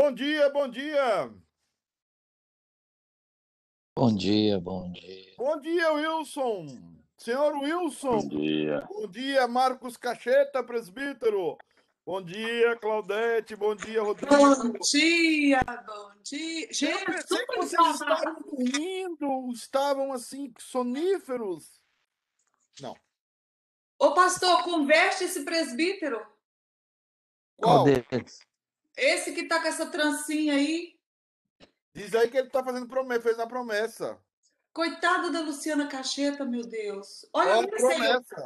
Bom dia, bom dia. Bom dia, bom dia. Bom dia, Wilson. Senhor Wilson. Bom dia. Bom dia, Marcos Cacheta, presbítero. Bom dia, Claudete. Bom dia, Rodrigo. Bom dia, bom dia. Eu Gente, pensei que vocês estavam dormindo, estavam assim, soníferos. Não. Ô, pastor, converte esse presbítero. Qual? Qual deles? Esse que tá com essa trancinha aí. Diz aí que ele tá fazendo promessa, fez a promessa. Coitada da Luciana Cacheta, meu Deus. Olha, Ó, eu pensei, promessa.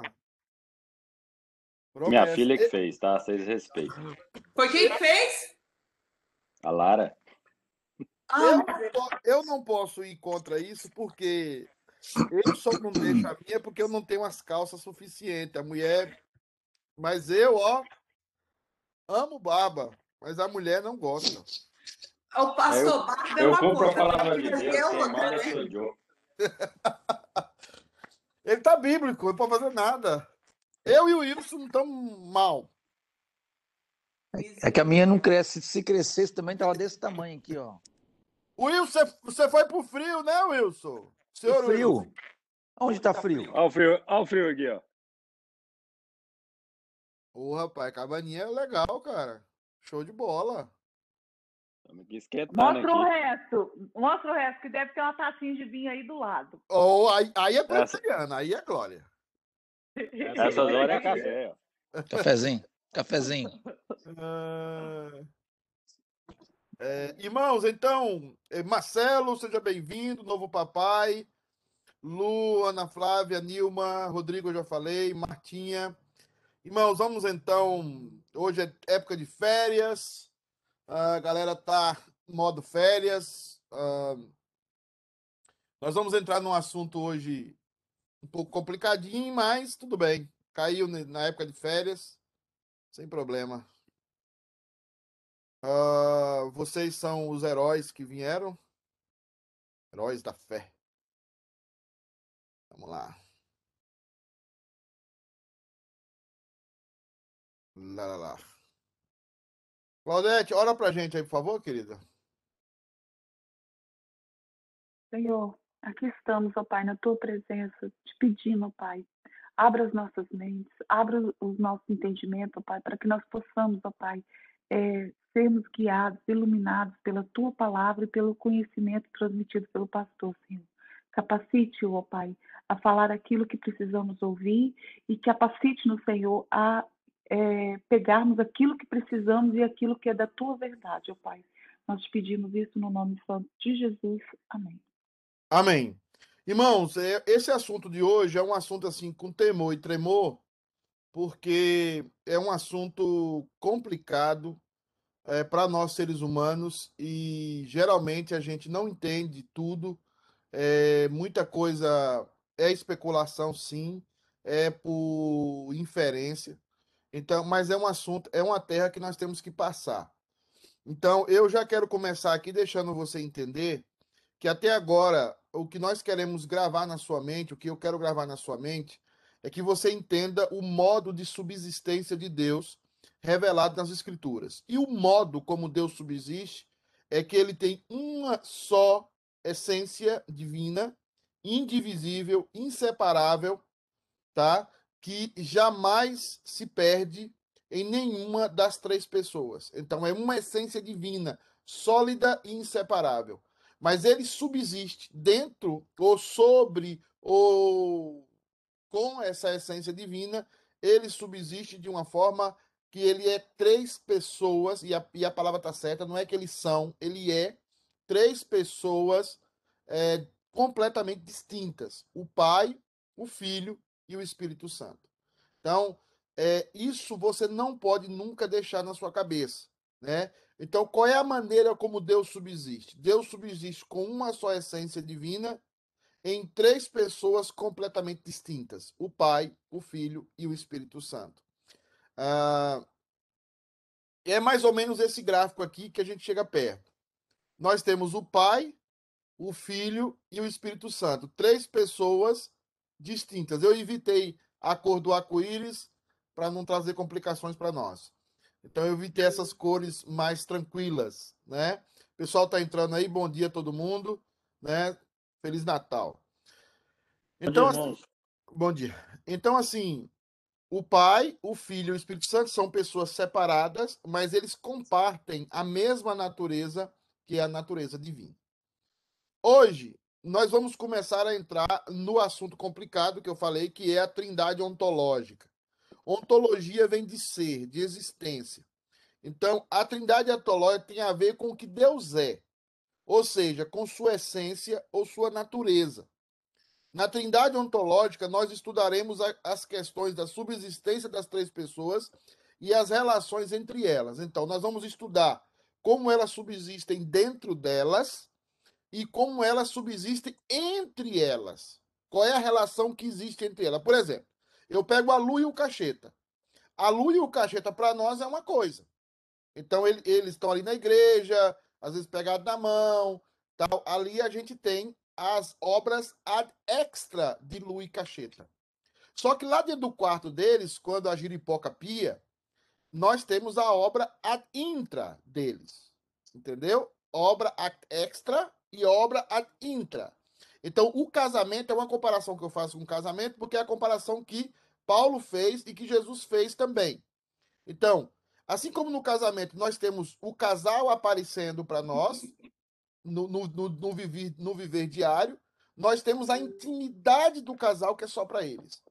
Minha Promessa. filha que fez, tá? Vocês respeitam. foi quem que fez? A Lara? Ah, Eu não, eu não posso ir contra isso porque eu só não deixo a minha porque eu não tenho as calças suficientes. A mulher. Mas eu, ó, amo barba, mas a mulher não gosta. o pastor Barba é Eu uma compro a coisa, palavra de Deus, é né? eu. Ele tá bíblico, não pode fazer nada. Eu e o Wilson não estamos mal. É que a minha não cresce. Se crescesse também tava desse tamanho aqui, ó. Wilson, você- foi pro frio, né, Wilson? Senhor frio. Wilson. Onde tá frio? Olha o frio, olha o frio aqui, ó. Ô, rapaz, cabaninha é legal, cara. Show de bola. Estamos aqui Mostra o resto. Mostra o resto, que deve ter uma tacinha de vinho aí do lado. Oh, aí, aí é Essa- presbiteriana, aí é glória. Essas horas é café, ó. Cafezinho. Cafezinho. Ah, é, irmãos, então, eh, Marcelo, seja bem-vindo, novo papai. Lu, Ana Flávia, Nilma, Rodrigo, eu já falei, Martinha. Irmãos, vamos então. Hoje é época de férias. A galera tá em modo férias. Ah, nós vamos entrar num assunto hoje um pouco complicadinho, mas tudo bem. Caiu na época de férias. Sem problema. Ah, vocês são os heróis que vieram? Heróis da fé. Vamos lá. Lá, lá, lá. Claudete, ora pra gente aí, por favor, querida. Senhor, aqui estamos, ó Pai, na tua presença, te pedindo, ó Pai, abra as nossas mentes, abra os nossos entendimentos, ó Pai, para que nós possamos, ó Pai, eh, sermos guiados, iluminados pela tua palavra e pelo conhecimento transmitido pelo pastor, Senhor. Capacite-o, ó Pai, a falar aquilo que precisamos ouvir e capacite-nos, Senhor, a eh, pegarmos aquilo que precisamos e aquilo que é da tua verdade, ó Pai. Nós te pedimos isso no nome santo de Jesus. Amém. Amém. Irmãos, é- esse assunto de hoje é um assunto assim com temor e tremor, porque é um assunto complicado para nós seres humanos e geralmente a gente não entende tudo. É, muita coisa é especulação, sim, é por inferência. Então, mas é um assunto, é uma terra que nós temos que passar. Então, eu já quero começar aqui deixando você entender que até agora o que nós queremos gravar na sua mente, o que eu quero gravar na sua mente, é que você entenda o modo de subsistência de Deus revelado nas Escrituras. E o modo como Deus subsiste é que ele tem uma só essência divina, indivisível, inseparável, tá? Que jamais se perde em nenhuma das três pessoas. Então é uma essência divina, sólida e inseparável mas ele subsiste dentro ou sobre ou com essa essência divina, ele subsiste de uma forma que ele é três pessoas, e a, e a palavra está certa, não é que eles são, ele é três pessoas é, completamente distintas: o Pai, o Filho e o Espírito Santo. Então, é, isso você não pode nunca deixar na sua cabeça, né? Então, qual é a maneira como Deus subsiste? Deus subsiste com uma só essência divina em três pessoas completamente distintas: o Pai, o Filho e o Espírito Santo. Ah, é mais ou menos esse gráfico aqui que a gente chega perto. Nós temos o Pai, o Filho e o Espírito Santo. Três pessoas distintas. Eu evitei a cor do arco-íris para não trazer complicações para nós. Então eu evitei essas cores mais tranquilas, né? O pessoal tá entrando aí, bom dia todo mundo, né? Feliz Natal. Então, assim, bom dia. Então, assim, o Pai, o Filho e o Espírito Santo são pessoas separadas, mas eles compartem a mesma natureza, que é a natureza divina. Hoje, nós vamos começar a entrar no assunto complicado que eu falei, que é a trindade ontológica. Ontologia vem de ser, de existência. Então, a trindade ontológica tem a ver com o que Deus é, ou seja, com sua essência ou sua natureza. Na trindade ontológica, nós estudaremos as questões da subsistência das três pessoas e as relações entre elas. Então, nós vamos estudar como elas subsistem dentro delas e como elas subsistem entre elas. Qual é a relação que existe entre elas? Por exemplo, eu pego a Lu e o Cacheta. A Lu e o Cacheta, para nós, é uma coisa. Então, ele, eles estão ali na igreja, às vezes pegados na mão. Tal. Ali a gente tem as obras ad extra de Lu e Cacheta. Só que lá dentro do quarto deles, quando a giripoca pia, nós temos a obra ad intra deles. Entendeu? Obra ad extra e obra ad intra. Então, o casamento é uma comparação que eu faço com o casamento, porque é a comparação que Paulo fez e que Jesus fez também. Então, assim como no casamento nós temos o casal aparecendo para nós, no, no, no, no, viver, no viver diário, nós temos a intimidade do casal que é só para eles.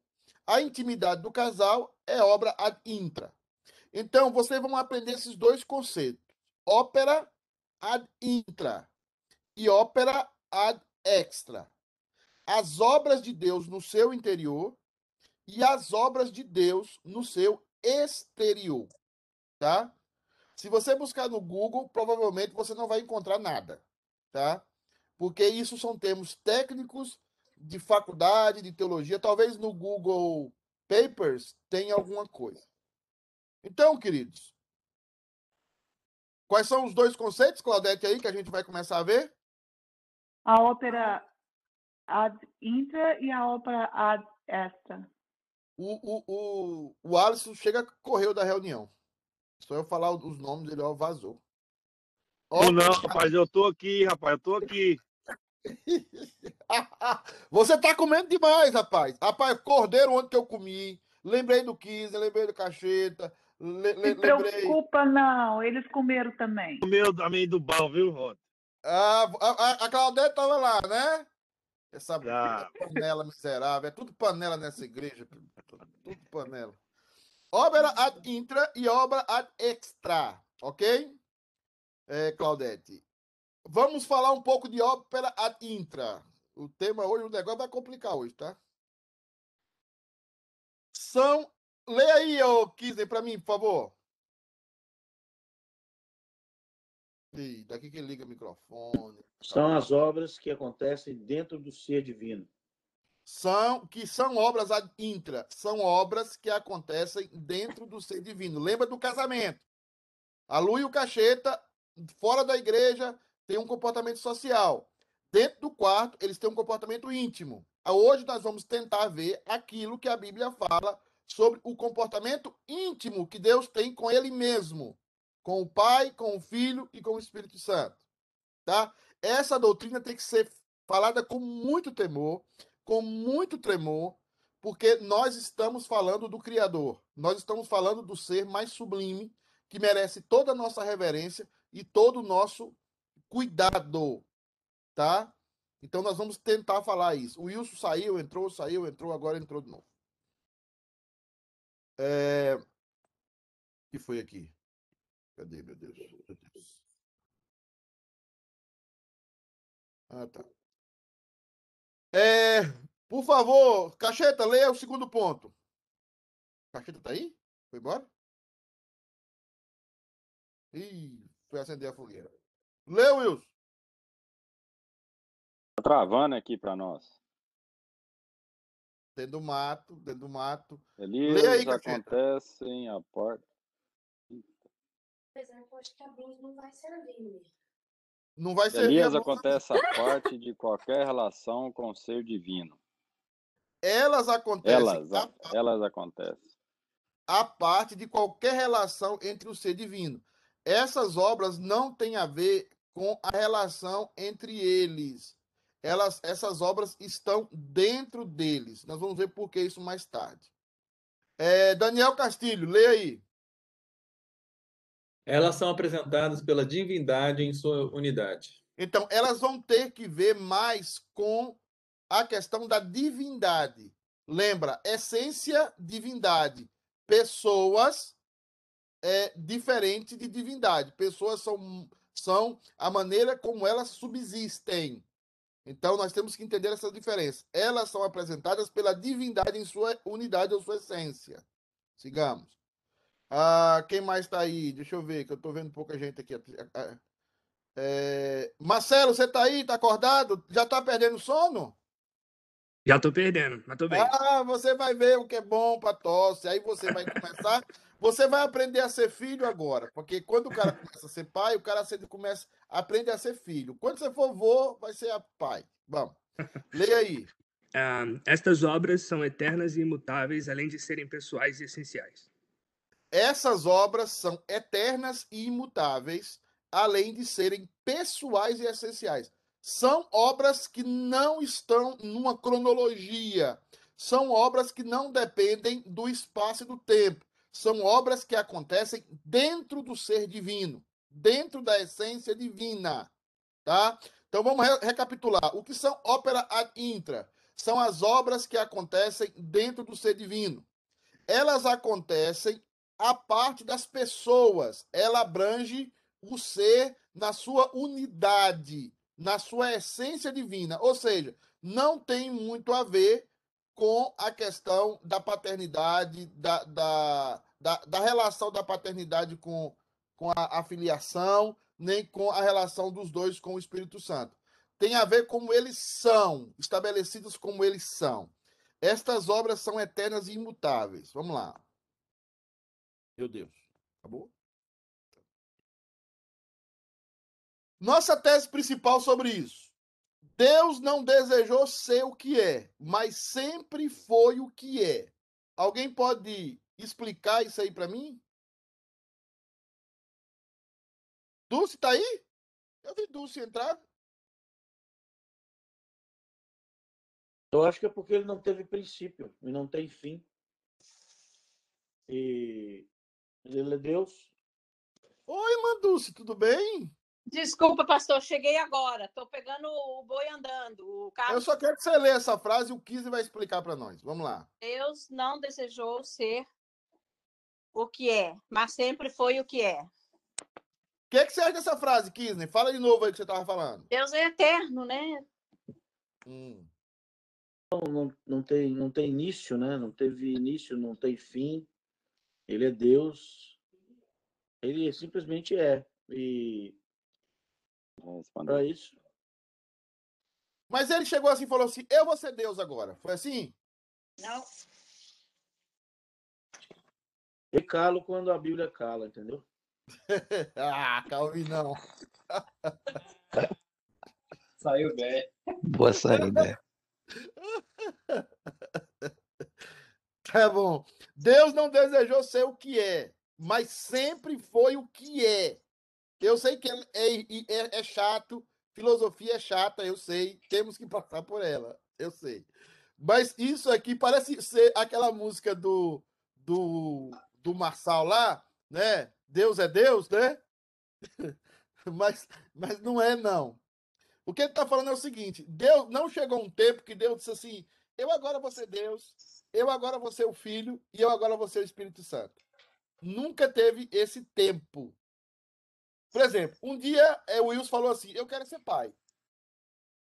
A intimidade do casal é obra ad intra. Então, vocês vão aprender esses dois conceitos: ópera ad intra e ópera ad extra. As obras de Deus no seu interior e as obras de Deus no seu exterior, tá? Se você buscar no Google, provavelmente você não vai encontrar nada, tá? Porque isso são termos técnicos de faculdade, de teologia, talvez no Google Papers tenha alguma coisa. Então, queridos, quais são os dois conceitos, Claudete, aí, que a gente vai começar a ver? A ópera ad intra e a ópera ad extra. O, o, o, o Alisson chega, correu da reunião. Só eu falar os nomes, ele ó, vazou. Ó, não, rapaz, eu tô aqui, rapaz, eu tô aqui. Você tá comendo demais, rapaz. Rapaz, cordeiro ontem que eu comi. Lembrei do 15, lembrei do cacheta. Le, le, Não preocupa, não. Eles comeram também. Comeu também do bal, viu, Rod? Ah, a, a Claudete tava lá, né? Essa ah. panela miserável. É tudo panela nessa igreja. Tudo, tudo panela. Obra ad intra e obra ad extra. Ok? É, Claudete. Vamos falar um pouco de ópera ad intra. O tema hoje, o negócio vai complicar hoje, tá? São. Leia aí, ô Kisney, para mim, por favor. Daqui que liga o microfone. São as obras que acontecem dentro do ser divino. São que são obras intra, são obras que acontecem dentro do ser divino. Lembra do casamento? A Lu e o Cacheta, fora da igreja, têm um comportamento social. Dentro do quarto, eles têm um comportamento íntimo. Hoje nós vamos tentar ver aquilo que a Bíblia fala sobre o comportamento íntimo que Deus tem com ele mesmo com o Pai, com o Filho e com o Espírito Santo. Tá? Essa doutrina tem que ser falada com muito temor, com muito tremor, porque nós estamos falando do Criador. Nós estamos falando do ser mais sublime, que merece toda a nossa reverência e todo o nosso cuidado, tá? Então nós vamos tentar falar isso. O Wilson saiu, entrou, saiu, entrou, agora entrou de novo. É... O que foi aqui? Cadê, meu Deus? Meu Deus. Ah, tá. É, por favor, Cacheta, leia o segundo ponto. Cacheta tá aí? Foi embora? Ih, foi acender a fogueira. Lê, Wilson. Tá travando aqui para nós. Dentro do mato, dentro do mato. Elias, aí, acontecem a exemplo, acho que a não vai servir. Não vai servir. Elias acontece a parte de qualquer relação com o ser divino. Elas acontecem. Elas, elas acontecem. a parte de qualquer relação entre o ser divino. Essas obras não têm a ver com a relação entre eles. Elas, essas obras estão dentro deles. Nós vamos ver por que isso mais tarde. É, Daniel Castilho, leia aí. Elas são apresentadas pela divindade em sua unidade. Então, elas vão ter que ver mais com a questão da divindade. Lembra, essência, divindade. Pessoas é diferente de divindade. Pessoas são, são a maneira como elas subsistem. Então, nós temos que entender essa diferença. Elas são apresentadas pela divindade em sua unidade ou sua essência. Sigamos. Ah, quem mais está aí? Deixa eu ver, que eu estou vendo pouca gente aqui. É... Marcelo, você está aí? Está acordado? Já está perdendo sono? Já estou perdendo, mas estou bem. Ah, você vai ver o que é bom para tosse. Aí você vai começar. você vai aprender a ser filho agora. Porque quando o cara começa a ser pai, o cara sempre começa a aprender a ser filho. Quando você for vô, vai ser pai. Vamos. Leia aí. Uh, estas obras são eternas e imutáveis, além de serem pessoais e essenciais. Essas obras são eternas e imutáveis, além de serem pessoais e essenciais. São obras que não estão numa cronologia. São obras que não dependem do espaço e do tempo. São obras que acontecem dentro do ser divino, dentro da essência divina, tá? Então vamos re recapitular. O que são ópera ad intra? São as obras que acontecem dentro do ser divino. Elas acontecem a parte das pessoas. Ela abrange o ser na sua unidade, na sua essência divina. Ou seja, não tem muito a ver com a questão da paternidade, da, da, da, da relação da paternidade com, com a, a filiação, nem com a relação dos dois com o Espírito Santo. Tem a ver como eles são, estabelecidos como eles são. Estas obras são eternas e imutáveis. Vamos lá. Meu Deus. Acabou? Nossa tese principal sobre isso. Deus não desejou ser o que é, mas sempre foi o que é. Alguém pode explicar isso aí para mim? Dulce tá aí? Eu vi Dulce entrar. Eu acho que é porque ele não teve princípio e não tem fim. E ele é Deus. Oi, Manduce, tudo bem? Desculpa, pastor, cheguei agora. Estou pegando o boi andando. O carro... Eu só quero que você leia essa frase e o Kizzy vai explicar para nós. Vamos lá. Deus não desejou ser o que é, mas sempre foi o que é. O que, que você acha dessa frase, Kisney? Fala de novo aí que você estava falando. Deus é eterno, né? Hum. Não, não, não, tem, não tem início, né? Não teve início, não tem fim. Ele é Deus. Ele simplesmente é. E para isso. Mas ele chegou assim e falou assim: Eu vou ser Deus agora. Foi assim? Não. E calo quando a Bíblia cala, entendeu? ah, Calvin não. Saiu bem. Boa saída. Tá bom. Deus não desejou ser o que é, mas sempre foi o que é. Eu sei que é, é, é chato, filosofia é chata, eu sei, temos que passar por ela, eu sei. Mas isso aqui parece ser aquela música do, do, do Marçal lá, né? Deus é Deus, né? mas, mas não é, não. O que ele está falando é o seguinte: Deus não chegou um tempo que Deus disse assim: eu agora vou ser Deus, eu agora vou ser o Filho e eu agora vou ser o Espírito Santo. Nunca teve esse tempo. Por exemplo, um dia é, o Wilson falou assim: Eu quero ser pai.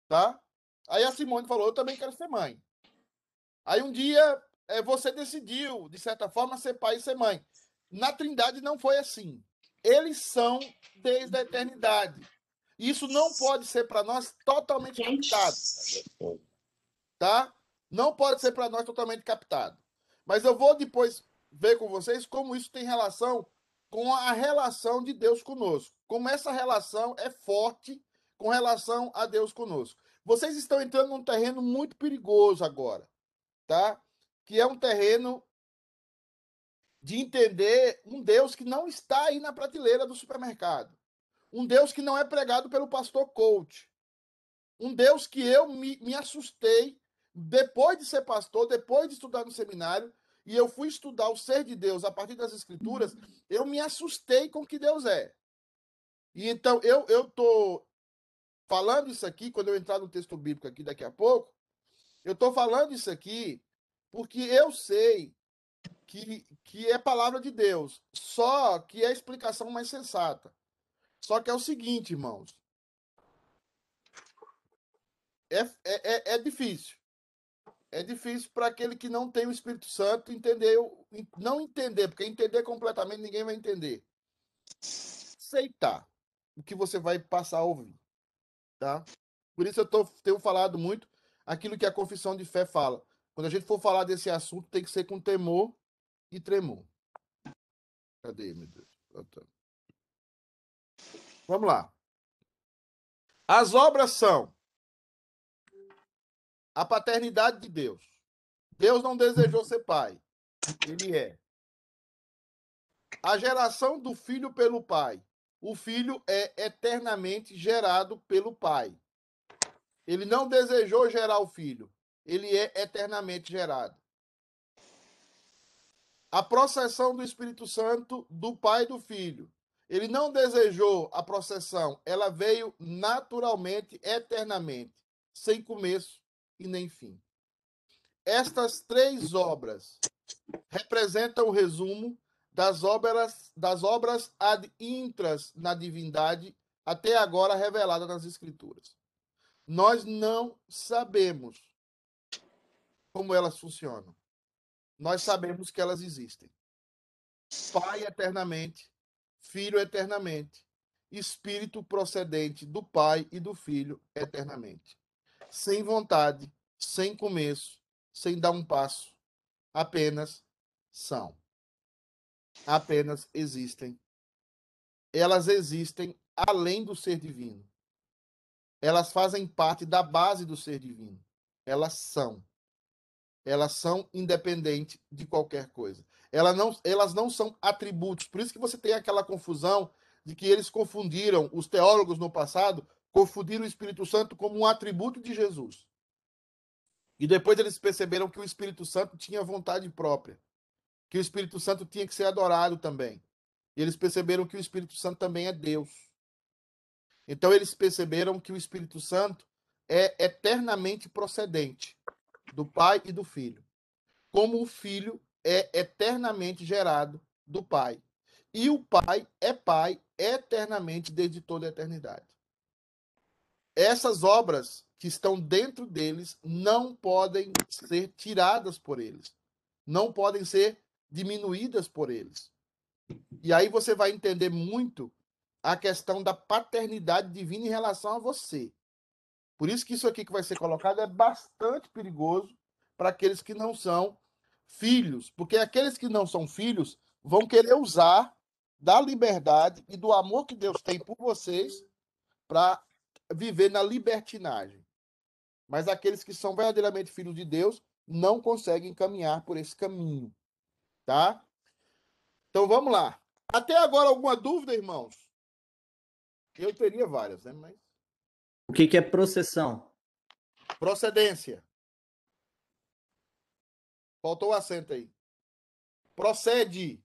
Tá? Aí a Simone falou: Eu também quero ser mãe. Aí um dia é, você decidiu, de certa forma, ser pai e ser mãe. Na Trindade não foi assim. Eles são desde a eternidade. Isso não pode ser para nós totalmente captado. Tá? Não pode ser para nós totalmente captado. Mas eu vou depois ver com vocês como isso tem relação com a relação de Deus conosco como essa relação é forte com relação a Deus conosco. Vocês estão entrando num terreno muito perigoso agora, tá? Que é um terreno de entender um Deus que não está aí na prateleira do supermercado. Um Deus que não é pregado pelo pastor coach. Um Deus que eu me, me assustei depois de ser pastor, depois de estudar no seminário, e eu fui estudar o ser de Deus a partir das escrituras, eu me assustei com o que Deus é. E então eu eu tô falando isso aqui quando eu entrar no texto bíblico aqui daqui a pouco, eu tô falando isso aqui porque eu sei que, que é palavra de Deus, só que é a explicação mais sensata. Só que é o seguinte, irmãos. É, é, é, é difícil. É difícil para aquele que não tem o Espírito Santo entender, não entender, porque entender completamente ninguém vai entender. Aceitar o que você vai passar a ouvir, tá? Por isso eu tô, tenho falado muito aquilo que a confissão de fé fala. Quando a gente for falar desse assunto, tem que ser com temor e tremor. Cadê, meu Deus? Vamos lá. As obras são a paternidade de Deus. Deus não desejou ser pai. Ele é. A geração do filho pelo pai. O filho é eternamente gerado pelo pai. Ele não desejou gerar o filho. Ele é eternamente gerado. A processão do Espírito Santo do pai e do filho. Ele não desejou a processão, ela veio naturalmente, eternamente, sem começo e nem fim. Estas três obras representam o resumo das obras, das obras ad intras na divindade até agora revelada nas Escrituras. Nós não sabemos como elas funcionam. Nós sabemos que elas existem. Pai eternamente, Filho eternamente, Espírito procedente do Pai e do Filho eternamente sem vontade, sem começo, sem dar um passo. Apenas são. Apenas existem. Elas existem além do ser divino. Elas fazem parte da base do ser divino. Elas são. Elas são independentes de qualquer coisa. Elas não, elas não são atributos. Por isso que você tem aquela confusão de que eles confundiram, os teólogos no passado, confundiram o Espírito Santo como um atributo de Jesus. E depois eles perceberam que o Espírito Santo tinha vontade própria, que o Espírito Santo tinha que ser adorado também. E eles perceberam que o Espírito Santo também é Deus. Então eles perceberam que o Espírito Santo é eternamente procedente do Pai e do Filho, como o Filho é eternamente gerado do Pai. E o Pai é Pai eternamente desde toda a eternidade essas obras que estão dentro deles não podem ser tiradas por eles, não podem ser diminuídas por eles. E aí você vai entender muito a questão da paternidade divina em relação a você. Por isso que isso aqui que vai ser colocado é bastante perigoso para aqueles que não são filhos, porque aqueles que não são filhos vão querer usar da liberdade e do amor que Deus tem por vocês para viver na libertinagem. Mas aqueles que são verdadeiramente filhos de Deus não conseguem caminhar por esse caminho. Tá? Então vamos lá. Até agora, alguma dúvida, irmãos? Eu teria várias, né? Mas... O que, que é processão? Procedência. Faltou o acento aí. Procede.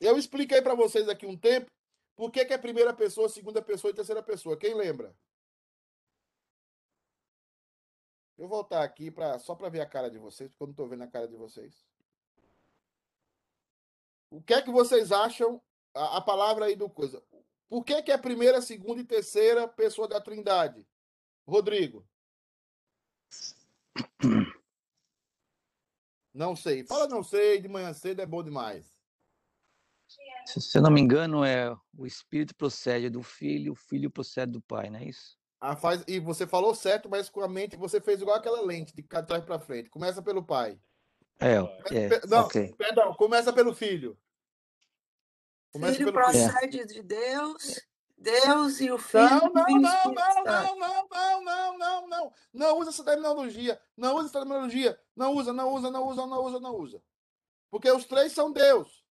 Eu expliquei para vocês aqui um tempo por que, que é primeira pessoa, segunda pessoa e terceira pessoa? Quem lembra? Eu vou voltar aqui pra, só para ver a cara de vocês, porque eu não estou vendo a cara de vocês. O que é que vocês acham? A, a palavra aí do coisa. Por que, que é primeira, segunda e terceira pessoa da Trindade? Rodrigo. Não sei. Fala não sei, de manhã cedo é bom demais. Se eu não me engano, é o espírito procede do filho, o filho procede do pai, não é isso? Ah, faz, e você falou certo, mas com a mente você fez igual aquela lente de trás para frente. Começa pelo pai. É, é não, okay. perdão, começa pelo filho. Começa filho pelo procede filho. de Deus, Deus e o filho. Não, não, não, não, não, não, não, não, não, não. Não usa essa terminologia. Não usa essa terminologia. Não usa, não usa, não usa, não usa, não usa. Porque os três são Deus.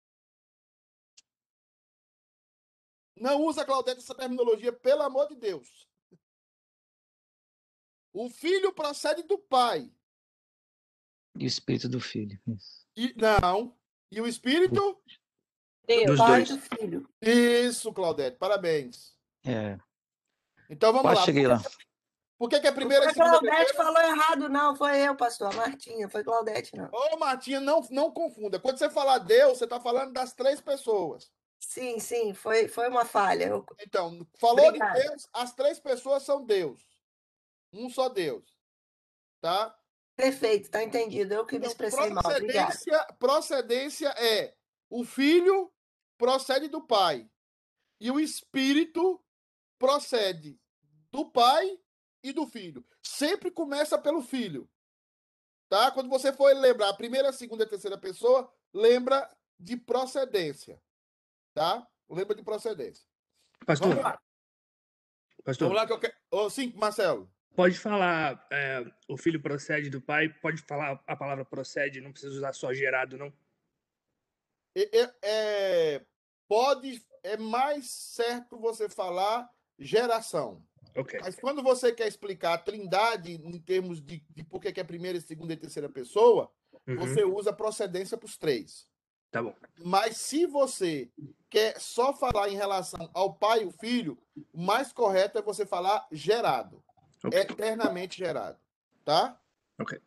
Não usa, Claudete, essa terminologia, pelo amor de Deus. O filho procede do pai. E o espírito do filho. E, não. E o espírito? Deus. Dos Pai dois. do filho. Isso, Claudete. Parabéns. É, Então vamos quase lá. cheguei lá. Por que, que a primeira Não foi Claudete falou errado, não. Foi eu, pastor. A Martinha. Foi Claudete, não. Ô, Martinha, não, não confunda. Quando você falar Deus, você está falando das três pessoas. Sim, sim. Foi, foi uma falha. Eu- Então, falou Obrigada. de Deus, as três pessoas são Deus. Um só Deus. Tá? Perfeito, tá entendido. Eu que me Então, expressei mal. Procedência, procedência é o filho procede do pai. E o espírito procede do pai e do filho. Sempre começa pelo filho. Tá? Quando você for lembrar a primeira, a segunda e a terceira pessoa, lembra de procedência. Tá? Lembra de procedência. Pastor, Vamos lá. pastor, Vamos lá que eu quero. Ô, sim, Marcelo. pode falar é, o filho procede do pai, pode falar a palavra procede, não precisa usar só gerado, não? É, é- pode. É mais certo você falar geração. Ok. Mas quando você quer explicar a trindade em termos de, de por que que é primeira, segunda e terceira pessoa, Uhum, você usa procedência para os três. Tá bom. Mas se você quer só falar em relação ao pai e o filho, o mais correto é você falar gerado. Ok. Eternamente gerado. Tá? Ok.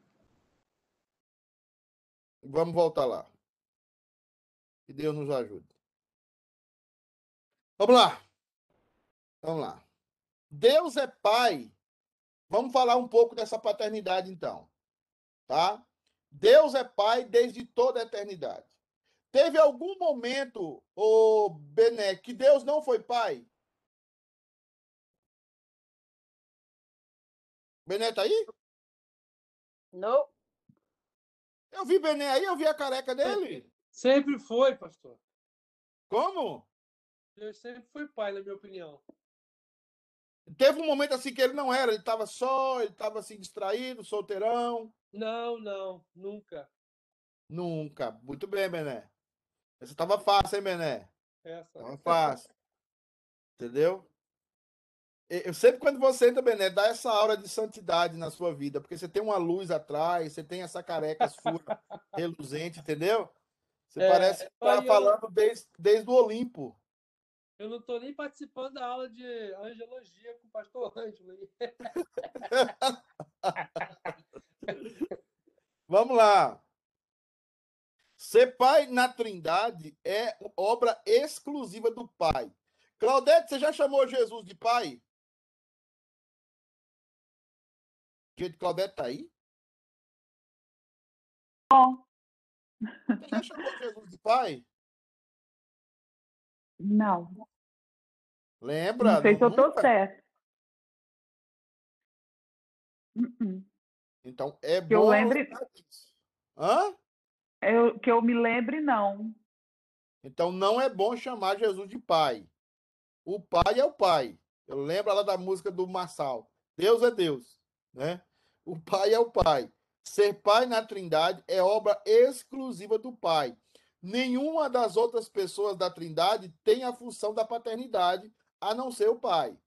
Vamos voltar lá. Que Deus nos ajude. Vamos lá. Vamos lá. Deus é pai. Vamos falar um pouco dessa paternidade, então. Tá? Deus é pai desde toda a eternidade. Teve algum momento, ô Bené, que Deus não foi pai? Bené tá aí? Não. Eu vi Bené aí, eu vi a careca dele. Sempre foi, pastor. Como? Deus sempre foi pai, na minha opinião. Teve um momento assim que ele não era, ele estava só, ele estava assim distraído, solteirão. Não, não, nunca. Nunca. Muito bem, Bené. Essa tava fácil, hein, Bené? Essa. Tava fácil. Entendeu? Eu sempre quando você entra, Bené, dá essa aura de santidade na sua vida, porque você tem uma luz atrás, você tem essa careca sua reluzente, entendeu? Você É, parece que tá aí eu- falando desde, desde o Olimpo. Eu não tô nem participando da aula de angelologia com o pastor Ângelo. Vamos lá. Ser pai na Trindade é obra exclusiva do Pai. Claudete, você já chamou Jesus de pai? Gente, Claudete tá aí? Bom, Você já chamou Jesus de pai? não. Lembra? Não sei se eu tô certo. Uh-uh. Então é Que eu bom. lembre- lembrar disso. Hã? Eu, que eu me lembre, não. Então não é bom chamar Jesus de pai. O pai é o pai. Eu lembro lá da música do Marçal. Deus é Deus, né? O pai é o pai. Ser pai na Trindade é obra exclusiva do pai. Nenhuma das outras pessoas da Trindade tem a função da paternidade, a não ser o pai.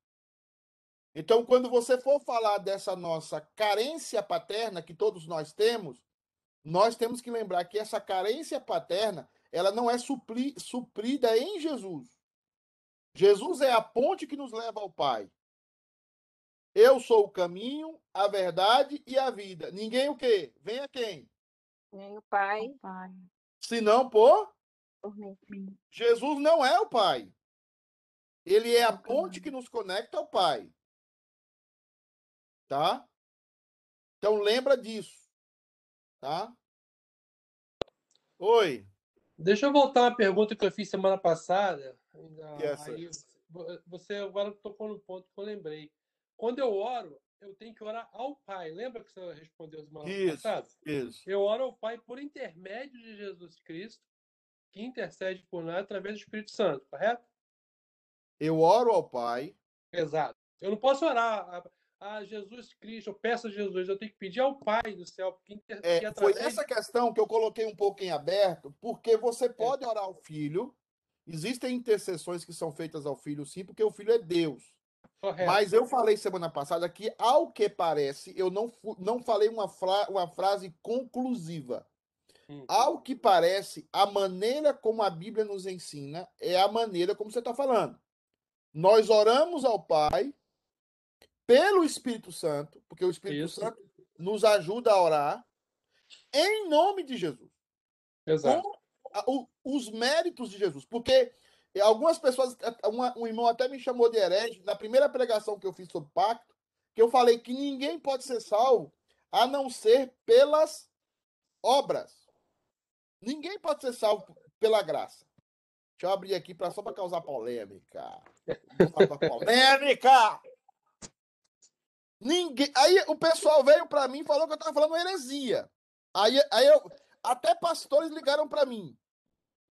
Então, quando você for falar dessa nossa carência paterna que todos nós temos, nós temos que lembrar que essa carência paterna ela não é supli- suprida em Jesus. Jesus é a ponte que nos leva ao Pai. Eu sou o caminho, a verdade e a vida. Ninguém o quê? Vem a quem? Nem o pai Pai, Se não por por mim. Jesus não é o Pai. Ele é a o ponte que nos conecta ao Pai. Tá? Então lembra disso. Tá? Oi. Deixa eu voltar uma pergunta que eu fiz semana passada. E essa? aí vo- você agora tocou no ponto que eu lembrei. Quando eu oro, eu tenho que orar ao Pai. Lembra que você respondeu semana Isso. passada? Isso. Eu oro ao Pai por intermédio de Jesus Cristo, que intercede por nós através do Espírito Santo, correto? Eu oro ao Pai. Exato. Eu não posso orar. A- a Jesus Cristo, eu peço a Jesus, eu tenho que pedir ao Pai do céu, porque. É, que foi através essa questão que eu coloquei um pouco em aberto, porque você pode orar ao filho, existem intercessões que são feitas ao filho, sim, porque o filho é Deus. Correto. Mas eu falei semana passada que, ao que parece, eu não, não falei uma, fra- uma frase conclusiva. Hum. Ao que parece, a maneira como a Bíblia nos ensina é a maneira como você está falando. Nós oramos ao Pai pelo Espírito Santo, porque o Espírito Isso. Santo nos ajuda a orar em nome de Jesus Exato. com os méritos de Jesus. Porque algumas pessoas, uma- um irmão até me chamou de herege na primeira pregação que eu fiz sobre pacto, que eu falei que ninguém pode ser salvo a não ser pelas obras. Ninguém pode ser salvo pela graça. Deixa eu abrir aqui pra, só para causar polêmica. Polêmica! Ninguém. Aí o pessoal veio para mim e falou que eu estava falando heresia. Aí, aí eu, até pastores ligaram para mim.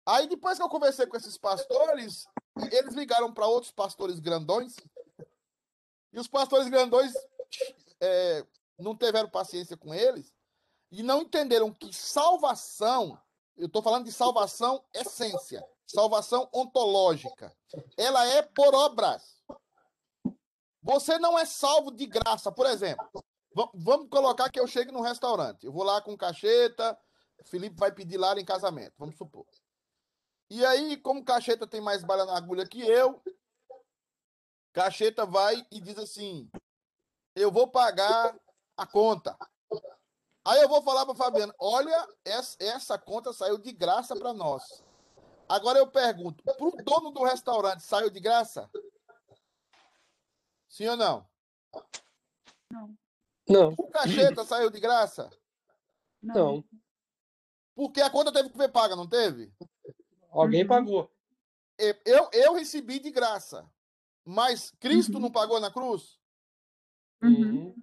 Aí depois que eu conversei com esses pastores, eles ligaram para outros pastores grandões. E os pastores grandões é, não tiveram paciência com eles e não entenderam que salvação, eu estou falando de salvação essência, salvação ontológica, ela é por obras. Você não é salvo de graça, por exemplo. va- Vamos colocar que eu chegue num restaurante. Eu vou lá com cacheta, Felipe vai pedir lá em casamento, vamos supor. E aí, como cacheta tem mais bala na agulha que eu, cacheta vai e diz assim: Eu vou pagar a conta. Aí eu vou falar para Fabiana: Olha, essa conta saiu de graça para nós. Agora eu pergunto: para o dono do restaurante saiu de graça? Sim ou não? Não. Não. O cacheta saiu de graça? Não. Porque a conta teve que ser paga, não teve? Alguém pagou. Eu, eu, recebi de graça. Mas Cristo não pagou na cruz? Uhum.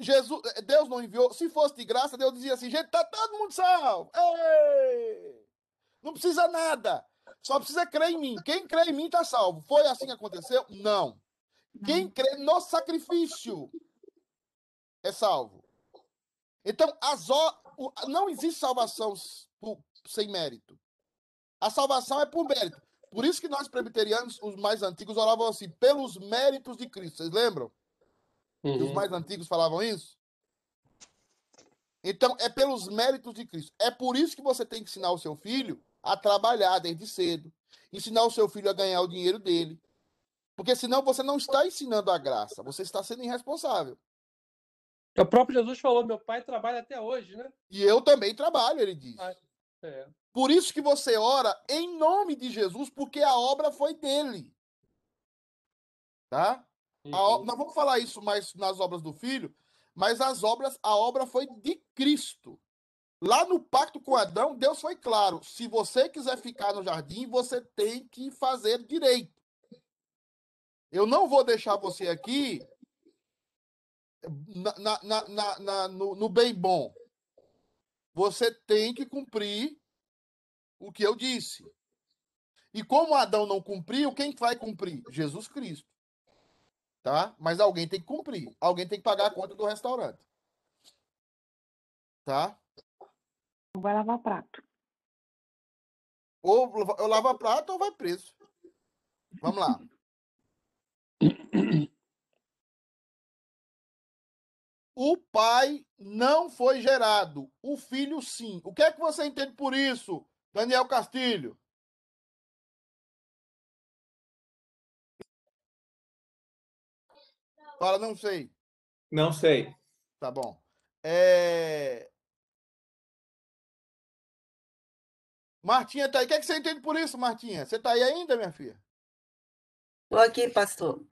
Jesus, eh, Deus não enviou. Se fosse de graça, Deus dizia assim: gente, tá todo mundo salvo. Ei! Não precisa nada. Só precisa crer em mim. Quem crê em mim tá salvo. Foi assim que aconteceu? Não. Quem crê no sacrifício é salvo. Então, as o- não existe salvação sem mérito. A salvação é por mérito. Por isso que nós presbiterianos, os mais antigos, oravam assim, pelos méritos de Cristo. Vocês lembram? Que os Uhum. mais antigos falavam isso? Então, é pelos méritos de Cristo. É por isso que você tem que ensinar o seu filho a trabalhar desde cedo. Ensinar o seu filho a ganhar o dinheiro dele. Porque senão você não está ensinando a graça. Você está sendo irresponsável. O próprio Jesus falou: meu pai trabalha até hoje, né? E eu também trabalho, ele diz. Ah, É. Por isso que você ora em nome de Jesus, porque a obra foi dele. Tá? O- Nós vamos falar isso mais nas obras do filho, mas as obras, a obra foi de Cristo. Lá no pacto com Adão, Deus foi claro: se você quiser ficar no jardim, você tem que fazer direito. Eu não vou deixar você aqui na, na- na- na- no, no bem bom. Você tem que cumprir o que eu disse. E como Adão não cumpriu, quem vai cumprir? Jesus Cristo. Tá? Mas alguém tem que cumprir. Alguém tem que pagar a conta do restaurante. Tá? Vai lavar prato. Ou lava- eu lavo a prata ou vai preso. Vamos lá. O pai não foi gerado, o filho sim. O que é que você entende por isso, Daniel Castilho? Fala, não sei. Não sei. Tá bom. É... Martinha tá aí. O que, é que você entende por isso, Martinha? Você tá aí ainda, minha filha? Estou aqui, pastor.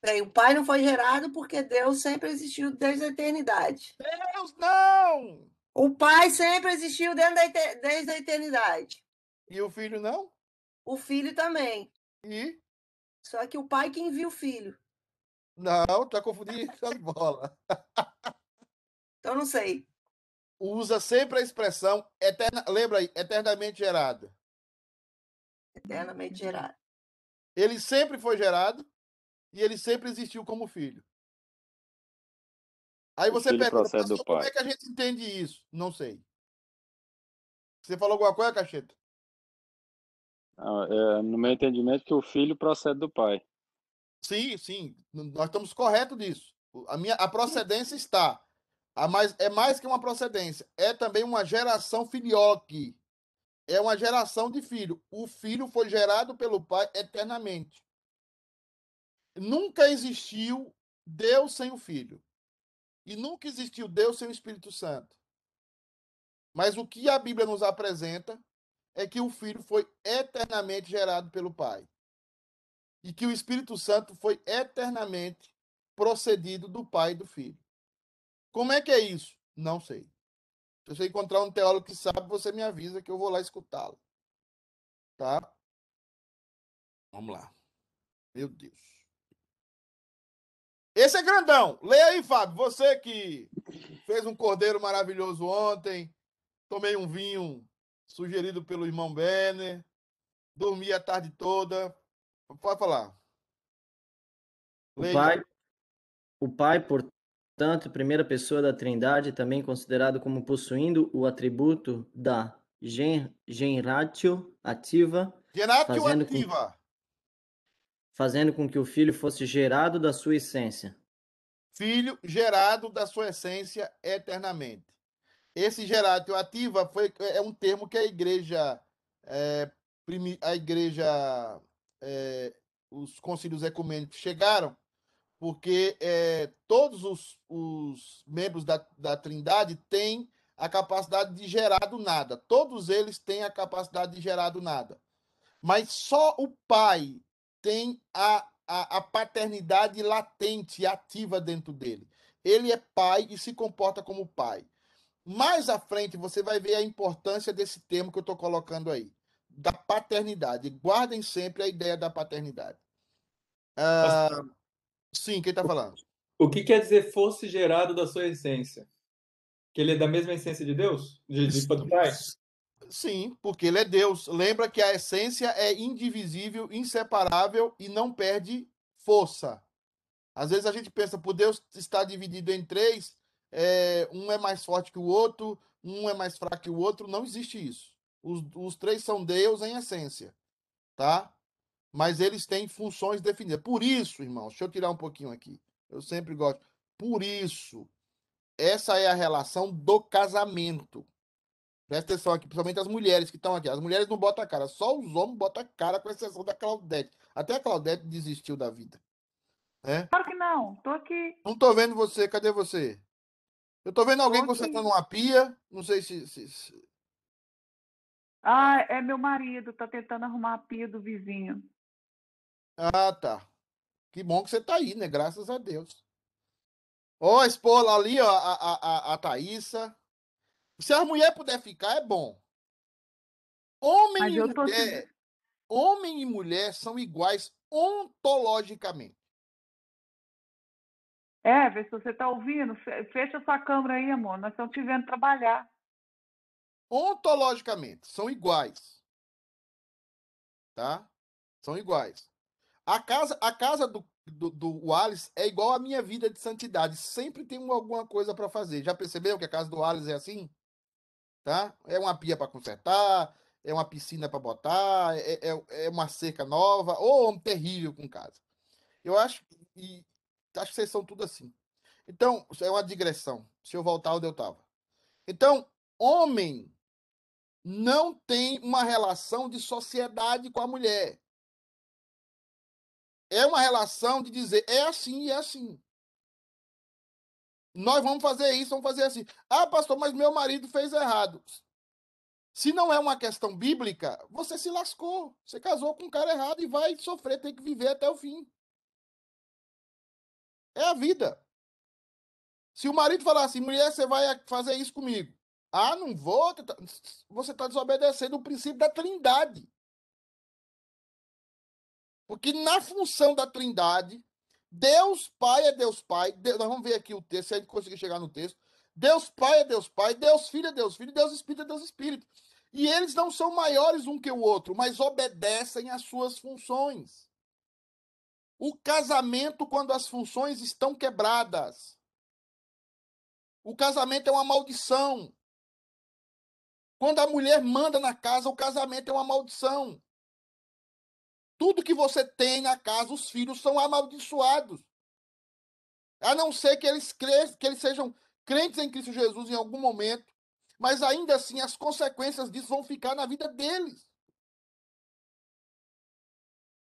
Bem, o Pai não foi gerado porque Deus sempre existiu desde a eternidade. Deus não! O Pai sempre existiu desde a eternidade. E o filho não? O Filho também. E? Só que o Pai que envia o Filho. Não, tá confundindo as bolas. Então, não sei. Usa sempre a expressão eterna, lembra aí, eternamente gerado. Eternamente gerado. Ele sempre foi gerado. E ele sempre existiu como filho. Aí você filho pergunta, pastor, como é que a gente entende isso? Não sei. Você falou alguma coisa, Cacheta? Ah, é, no meu entendimento, que o filho procede do pai. Sim, sim, nós estamos corretos disso. A, minha, a procedência está. A mais, é mais que uma procedência, é também uma geração filioque. É uma geração de filho. O filho foi gerado pelo pai eternamente. Nunca existiu Deus sem o filho. E nunca existiu Deus sem o Espírito Santo. Mas o que a Bíblia nos apresenta é que o filho foi eternamente gerado pelo pai e que o Espírito Santo foi eternamente procedido do Pai e do Filho. Como é que é isso? Não sei. Se você encontrar um teólogo que sabe, você me avisa que eu vou lá escutá-lo. Tá? Vamos lá. Meu Deus. Esse é grandão. Leia aí, Fábio. Você que fez um cordeiro maravilhoso ontem. Tomei um vinho sugerido pelo irmão Benner. Dormi a tarde toda. Pode falar. O Leia. Pai, o Pai, portanto, primeira pessoa da Trindade, também considerado como possuindo o atributo da gen, generatio ativa, Generatio fazendo com, ativa. Fazendo com que o Filho fosse gerado da sua essência. Filho gerado da sua essência eternamente. Esse geratio ativa foi, é um termo que a igreja, é, a igreja, é, os concílios ecumênicos chegaram, porque é, todos os, os membros da, da Trindade têm a capacidade de gerar do nada. Todos eles têm a capacidade de gerar do nada. Mas só o pai tem a, a, a paternidade latente, ativa dentro dele. Ele é pai e se comporta como pai. Mais à frente, você vai ver a importância desse termo que eu estou colocando aí, da paternidade. Guardem sempre a ideia da paternidade. Ah, sim, quem está falando? O que quer dizer fosse gerado da sua essência? Que ele é da mesma essência de Deus? De, de Pai? Sim, porque ele é Deus. Lembra que a essência é indivisível, inseparável e não perde força. Às vezes a gente pensa, por Deus estar dividido em três, é, um é mais forte que o outro, um é mais fraco que o outro. Não existe isso. Os, os três são Deus em essência, tá? Mas eles têm funções definidas. Por isso, irmãos, deixa eu tirar um pouquinho aqui. Eu sempre gosto. Por isso, essa é a relação do casamento. Presta atenção aqui, principalmente as mulheres que estão aqui. As mulheres não botam a cara, só os homens botam a cara, com exceção da Claudete. Até a Claudete desistiu da vida. Né? Claro que não, tô aqui. Não tô vendo você, cadê você? Eu tô vendo alguém Tô consertando uma pia, não sei se. se- se- Ah, é meu marido, tá tentando arrumar a pia do vizinho. Ah, tá. Que bom que você tá aí, né? Graças a Deus. Ó, a esposa ali, ó, a, a, a, a Thaísa. Se a mulher puder ficar, é bom. Homem e tô mulher, homem e mulher são iguais ontologicamente. É, vê se você tá ouvindo. fe- Fecha sua câmera aí, amor. Nós estamos te vendo trabalhar. Ontologicamente, são iguais. Tá? São iguais. A casa, a casa do, do, do Wallace é igual à minha vida de santidade. Sempre tem um- alguma coisa para fazer. Já percebeu que a casa do Wallace é assim? Tá? É uma pia para consertar, é uma piscina para botar, é, é, é uma cerca nova, ou um terrível com casa. Eu acho, e acho que vocês são tudo assim. Então, é uma digressão. Se eu voltar onde eu estava. Então, homem não tem uma relação de sociedade com a mulher. É uma relação de dizer é assim e é assim. Nós vamos fazer isso, vamos fazer assim. Ah, pastor, mas meu marido fez errado. Se não é uma questão bíblica, você se lascou. Você casou com um cara errado e vai sofrer, tem que viver até o fim. É a vida. Se o marido falar assim, mulher, você vai fazer isso comigo. Ah, não vou. tá- Você está desobedecendo o princípio da trindade. Porque na função da trindade, Deus Pai é Deus Pai. Deus- nós vamos ver aqui o texto, se a gente conseguir chegar no texto. Deus Pai é Deus Pai, Deus Filho é Deus Filho, Deus Espírito é Deus Espírito. E eles não são maiores um que o outro, mas obedecem às suas funções. O casamento, quando as funções estão quebradas. O casamento é uma maldição. Quando a mulher manda na casa, o casamento é uma maldição. Tudo que você tem na casa, os filhos são amaldiçoados. A não ser que eles, cresçam, que eles sejam crentes em Cristo Jesus em algum momento, mas ainda assim as consequências disso vão ficar na vida deles.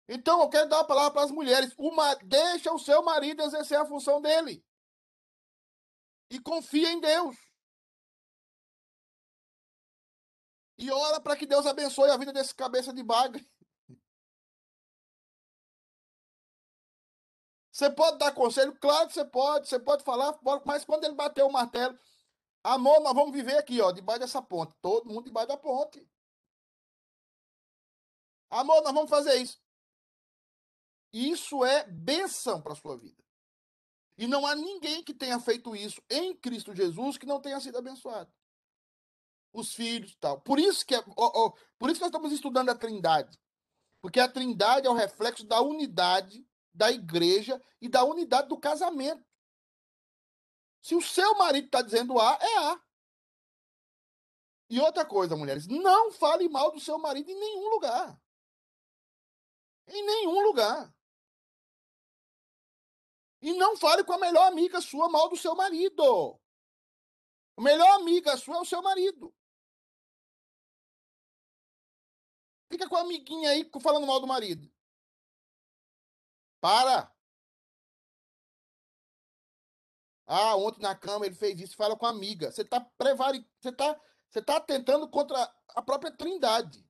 Então eu quero dar a palavra para as mulheres. Uma, deixa o seu marido exercer a função dele. E confia em Deus. E ora para que Deus abençoe a vida desse cabeça de bagre. Você pode dar conselho? Claro que você pode. Você pode falar, mas quando ele bater o martelo, amor, nós vamos viver aqui, ó, debaixo dessa ponte. Todo mundo debaixo da ponte. Amor, nós vamos fazer isso. Isso é bênção para a sua vida. E não há ninguém que tenha feito isso em Cristo Jesus que não tenha sido abençoado. Os filhos tal. Por isso que, ó, ó, por isso que nós estamos estudando a Trindade. Porque a Trindade é o reflexo da unidade da igreja e da unidade do casamento. Se o seu marido está dizendo A, é A. E outra coisa, mulheres, não fale mal do seu marido em nenhum lugar. Em nenhum lugar. E não fale com a melhor amiga sua mal do seu marido. A melhor amiga sua é o seu marido. Fica com a amiguinha aí falando mal do marido. Para! Ah, ontem na cama ele fez isso, fala com a amiga. Você está prevari... você tá... você tá tentando contra a própria Trindade.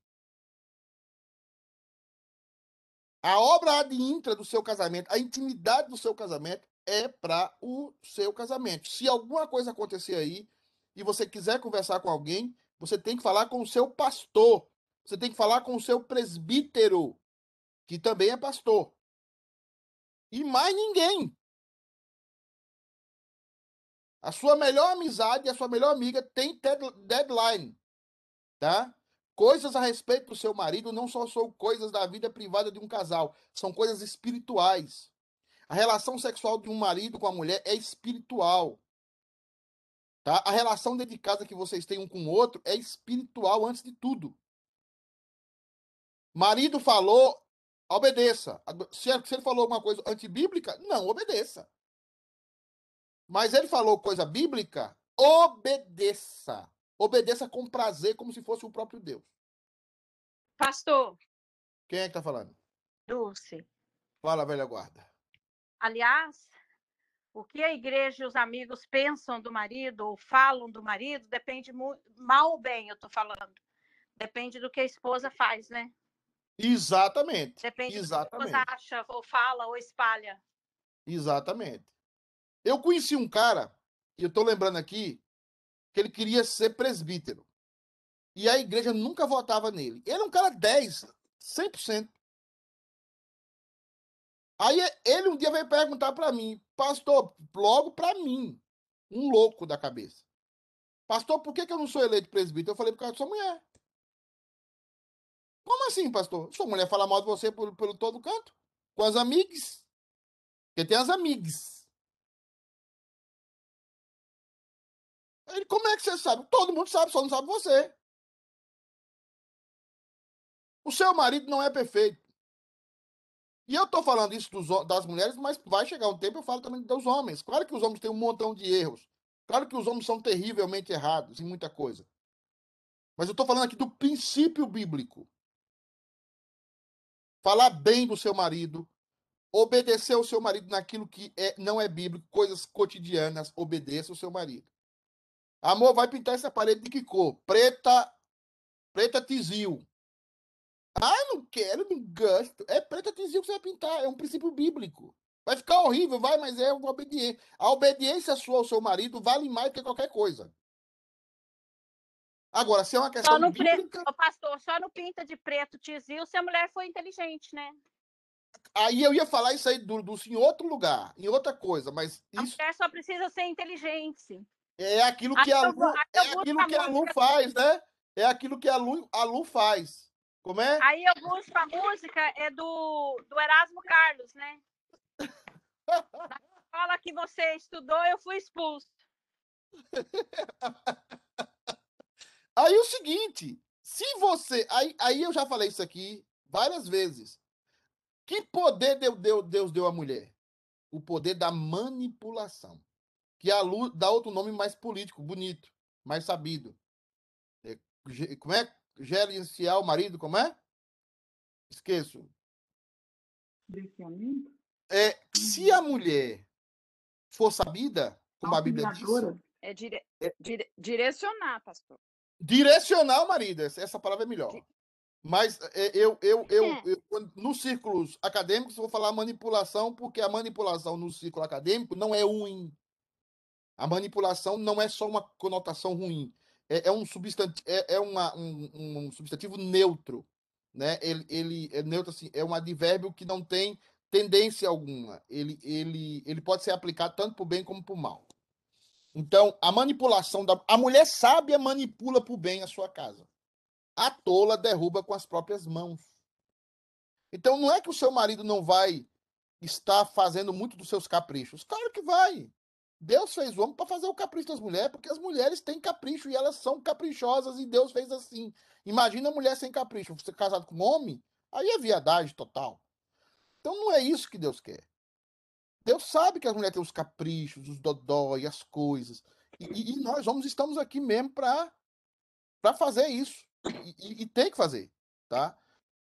A obra ad intra do seu casamento, a intimidade do seu casamento é para o seu casamento. Se alguma coisa acontecer aí e você quiser conversar com alguém, você tem que falar com o seu pastor. Você tem que falar com o seu presbítero, que também é pastor. E mais ninguém. A sua melhor amizade, a sua melhor amiga tem deadline, tá? Coisas a respeito do seu marido não só são coisas da vida privada de um casal, são coisas espirituais. A relação sexual de um marido com a mulher é espiritual. Tá? A relação dentro de casa que vocês têm um com o outro é espiritual antes de tudo. Marido falou, Obedeça. Se ele falou alguma coisa antibíblica, não obedeça. Mas ele falou coisa bíblica, obedeça. Obedeça com prazer, como se fosse o próprio Deus. Pastor. Quem é que tá falando? Dulce. Fala, velha guarda. Aliás, o que a igreja e os amigos pensam do marido ou falam do marido depende muito, mal ou bem, eu tô falando. Depende do que a esposa faz, né? Exatamente. Depende Exatamente. do que você acha, ou fala, ou espalha. Exatamente. Eu conheci um cara, e eu estou lembrando aqui, que ele queria ser presbítero. E a igreja nunca votava nele. Ele é um cara 10, 100%. Aí ele um dia veio perguntar para mim, pastor, logo para mim, um louco da cabeça. Pastor, por que, que eu não sou eleito presbítero? Eu falei, por causa da sua mulher. Como assim, pastor? Sua mulher fala mal de você por, pelo todo canto? Com as amigas? Porque tem as amigas. Ele, como é que você sabe? Todo mundo sabe, só não sabe você. O seu marido não é perfeito. E eu tô falando isso dos, das mulheres, mas vai chegar um tempo eu falo também dos homens. Claro que os homens têm um montão de erros. Claro que os homens são terrivelmente errados em muita coisa. Mas eu estou falando aqui do princípio bíblico falar bem do seu marido, obedecer ao seu marido naquilo que é, não é bíblico, coisas cotidianas, obedeça ao seu marido. Amor, vai pintar essa parede de que cor? Preta, preta tizil. Ah, não quero, não gosto. É preta tizil que você vai pintar, é um princípio bíblico. Vai ficar horrível, vai, mas é uma obediência. A obediência sua ao seu marido vale mais do que qualquer coisa. Agora, se é uma questão só no bíblica... Preto, pastor, só no pinta de preto tizil se a mulher for inteligente, né? Aí eu ia falar isso aí do, do em outro lugar, em outra coisa, mas a isso mulher só precisa ser inteligente. é aquilo que a Lu, é aquilo que a Lu faz, né? É aquilo que a Lu, a Lu faz. Como é? Aí eu busco a música, é do, do Erasmo Carlos, né? Na escola que você estudou, eu fui expulso. Aí o seguinte, se você. Aí, aí eu já falei isso aqui várias vezes. Que poder deu, deu, Deus deu à mulher? O poder da manipulação. Que a luz dá outro nome mais político, bonito, mais sabido. É, como é? Gerenciar o marido, como é? Esqueço. Gerenciamento? É, se a mulher for sabida, como a Bíblia diz? É dire... dire- direcionar, pastor. Direcionar o marido, essa, palavra é melhor. Mas é, eu, eu, eu, eu, quando- nos círculos acadêmicos, eu vou falar manipulação, porque a manipulação no círculo acadêmico não é ruim. A manipulação não é só uma conotação ruim. É, é um, substantivo, é, é uma, um, um substantivo neutro. Né? Ele, ele é neutro, assim, é um advérbio que não tem tendência alguma. Ele, ele, ele pode ser aplicado tanto para o bem como para o mal. Então, a manipulação da. A mulher sábia manipula para o bem a sua casa. A tola derruba com as próprias mãos. Então, não é que o seu marido não vai estar fazendo muito dos seus caprichos. Claro que vai. Deus fez o homem para fazer o capricho das mulheres, porque as mulheres têm capricho e elas são caprichosas e Deus fez assim. Imagina a mulher sem capricho. Você casado com um homem, aí é viadagem total. Então não é isso que Deus quer. Deus sabe que as mulheres têm os caprichos, os dodói, as coisas. E, e- nós estamos aqui mesmo para fazer isso. E, e- tem que fazer, tá?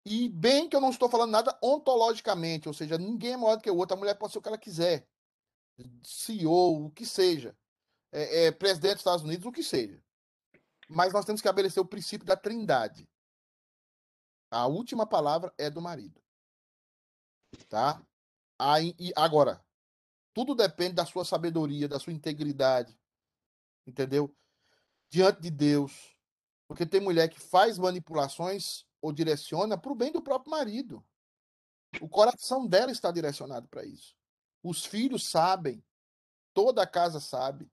E bem que eu não estou falando nada ontologicamente, ou seja, ninguém é maior do que o outro. A mulher pode ser o que ela quiser. CEO, o que seja. É, é, presidente dos Estados Unidos, o que seja. Mas nós temos que estabelecer o princípio da trindade. A última palavra é do marido. Tá? Aí, agora, tudo depende da sua sabedoria, da sua integridade. Entendeu? Diante de Deus. Porque tem mulher que faz manipulações ou direciona para o bem do próprio marido. O coração dela está direcionado para isso. Os filhos sabem. Toda a casa sabe.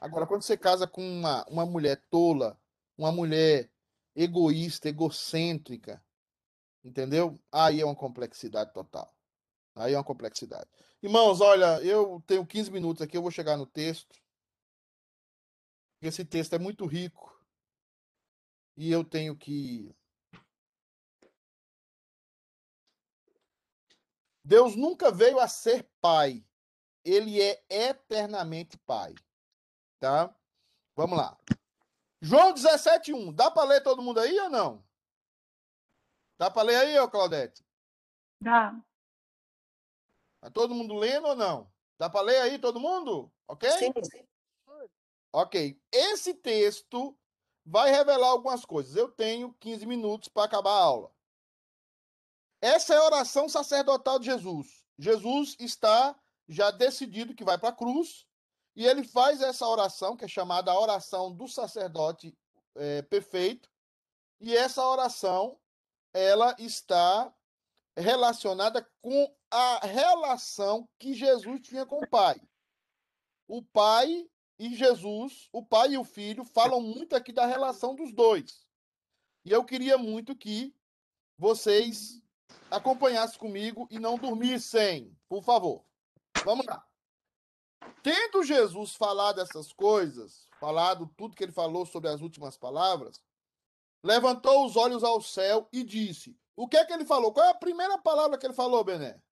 Agora, quando você casa com uma, uma mulher tola, uma mulher egoísta, egocêntrica, entendeu? Aí é uma complexidade total. Aí é uma complexidade. Irmãos, olha, eu tenho 15 minutos aqui, eu vou chegar no texto. Esse texto é muito rico. E eu tenho que. Deus nunca veio a ser pai. Ele é eternamente pai. Tá? Vamos lá. João 17:1. Dá para ler todo mundo aí ou não? Dá para ler aí, ô Claudete? Dá. Tá todo mundo lendo ou não? Dá para ler aí todo mundo? OK? Sim. Ok. Esse texto vai revelar algumas coisas. Eu tenho 15 minutos para acabar a aula. Essa é a oração sacerdotal de Jesus. Jesus está já decidido que vai para a cruz e ele faz essa oração, que é chamada a oração do sacerdote eh, perfeito. E essa oração, ela está relacionada com a relação que Jesus tinha com o Pai. O Pai e Jesus, o pai e o filho, falam muito aqui da relação dos dois. E eu queria muito que vocês acompanhassem comigo e não dormissem, por favor. Vamos lá. Tendo Jesus falado essas coisas, falado tudo que ele falou sobre as últimas palavras, levantou os olhos ao céu e disse: O que é que ele falou? Qual é a primeira palavra que ele falou, Bené?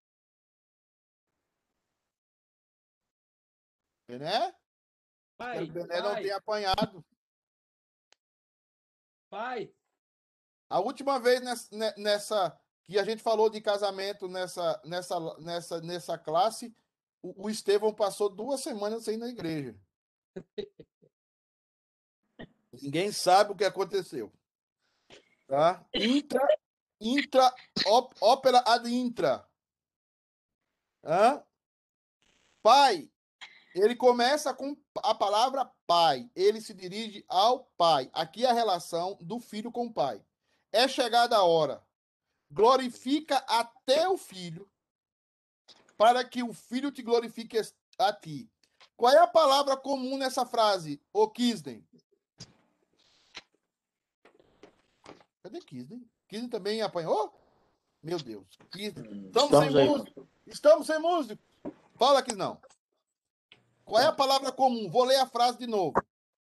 Bené? Pai, o Bené não pai. tem apanhado. Pai, A última vez nessa, ne- nessa que a gente falou de casamento nessa, nessa, nessa, nessa classe, o, o Estevão passou duas semanas sem ir na igreja. Ninguém sabe o que aconteceu. Tá? Intra, intra, op, ópera ad intra. Hã? Pai, ele começa com a palavra pai. Ele se dirige ao pai. Aqui é a relação do filho com o pai. É chegada a hora. Glorifica até o filho, para que o filho te glorifique a ti. Qual é a palavra comum nessa frase, ô Kisden? Cadê Kisney? Kisney também apanhou? Meu Deus. Kisney. Estamos, Estamos sem aí. músico. Estamos sem músico. Fala aqui não. Qual é a palavra comum? Vou ler a frase de novo.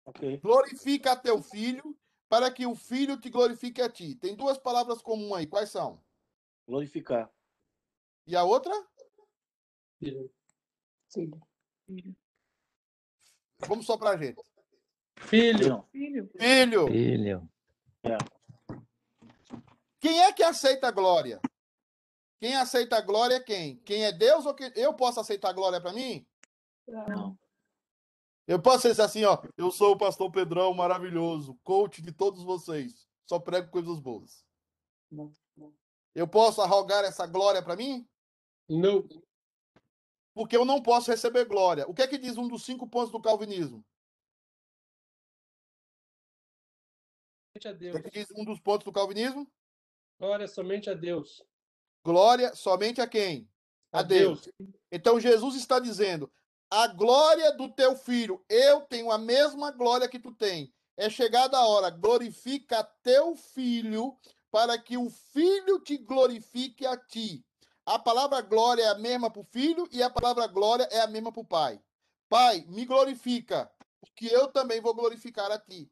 Ok. Glorifica a teu filho, para que o filho te glorifique a ti. Tem duas palavras comuns aí. Quais são? Glorificar. E a outra? Filho. Filho. Vamos só pra gente. Filho. Filho. Filho. Filho. Quem é que aceita a glória? Quem aceita a glória é quem? Quem é Deus ou quem... eu posso aceitar a glória para mim? Não. Eu posso dizer assim, ó, eu sou o pastor Pedrão, maravilhoso, coach de todos vocês. Só prego coisas boas. Não. Eu posso arrogar essa glória para mim? Não. Porque eu não posso receber glória. O que é que diz um dos cinco pontos do calvinismo? Somente a O Deus. que é que diz um dos pontos do calvinismo? Glória somente a Deus. Glória somente a quem? A, A Deus. Então Jesus está dizendo: a glória do teu filho, eu tenho a mesma glória que tu tem. É chegada a hora, glorifica teu filho, para que o filho te glorifique a ti. A palavra glória é a mesma para o filho e a palavra glória é a mesma para o pai. Pai, me glorifica, porque eu também vou glorificar a ti.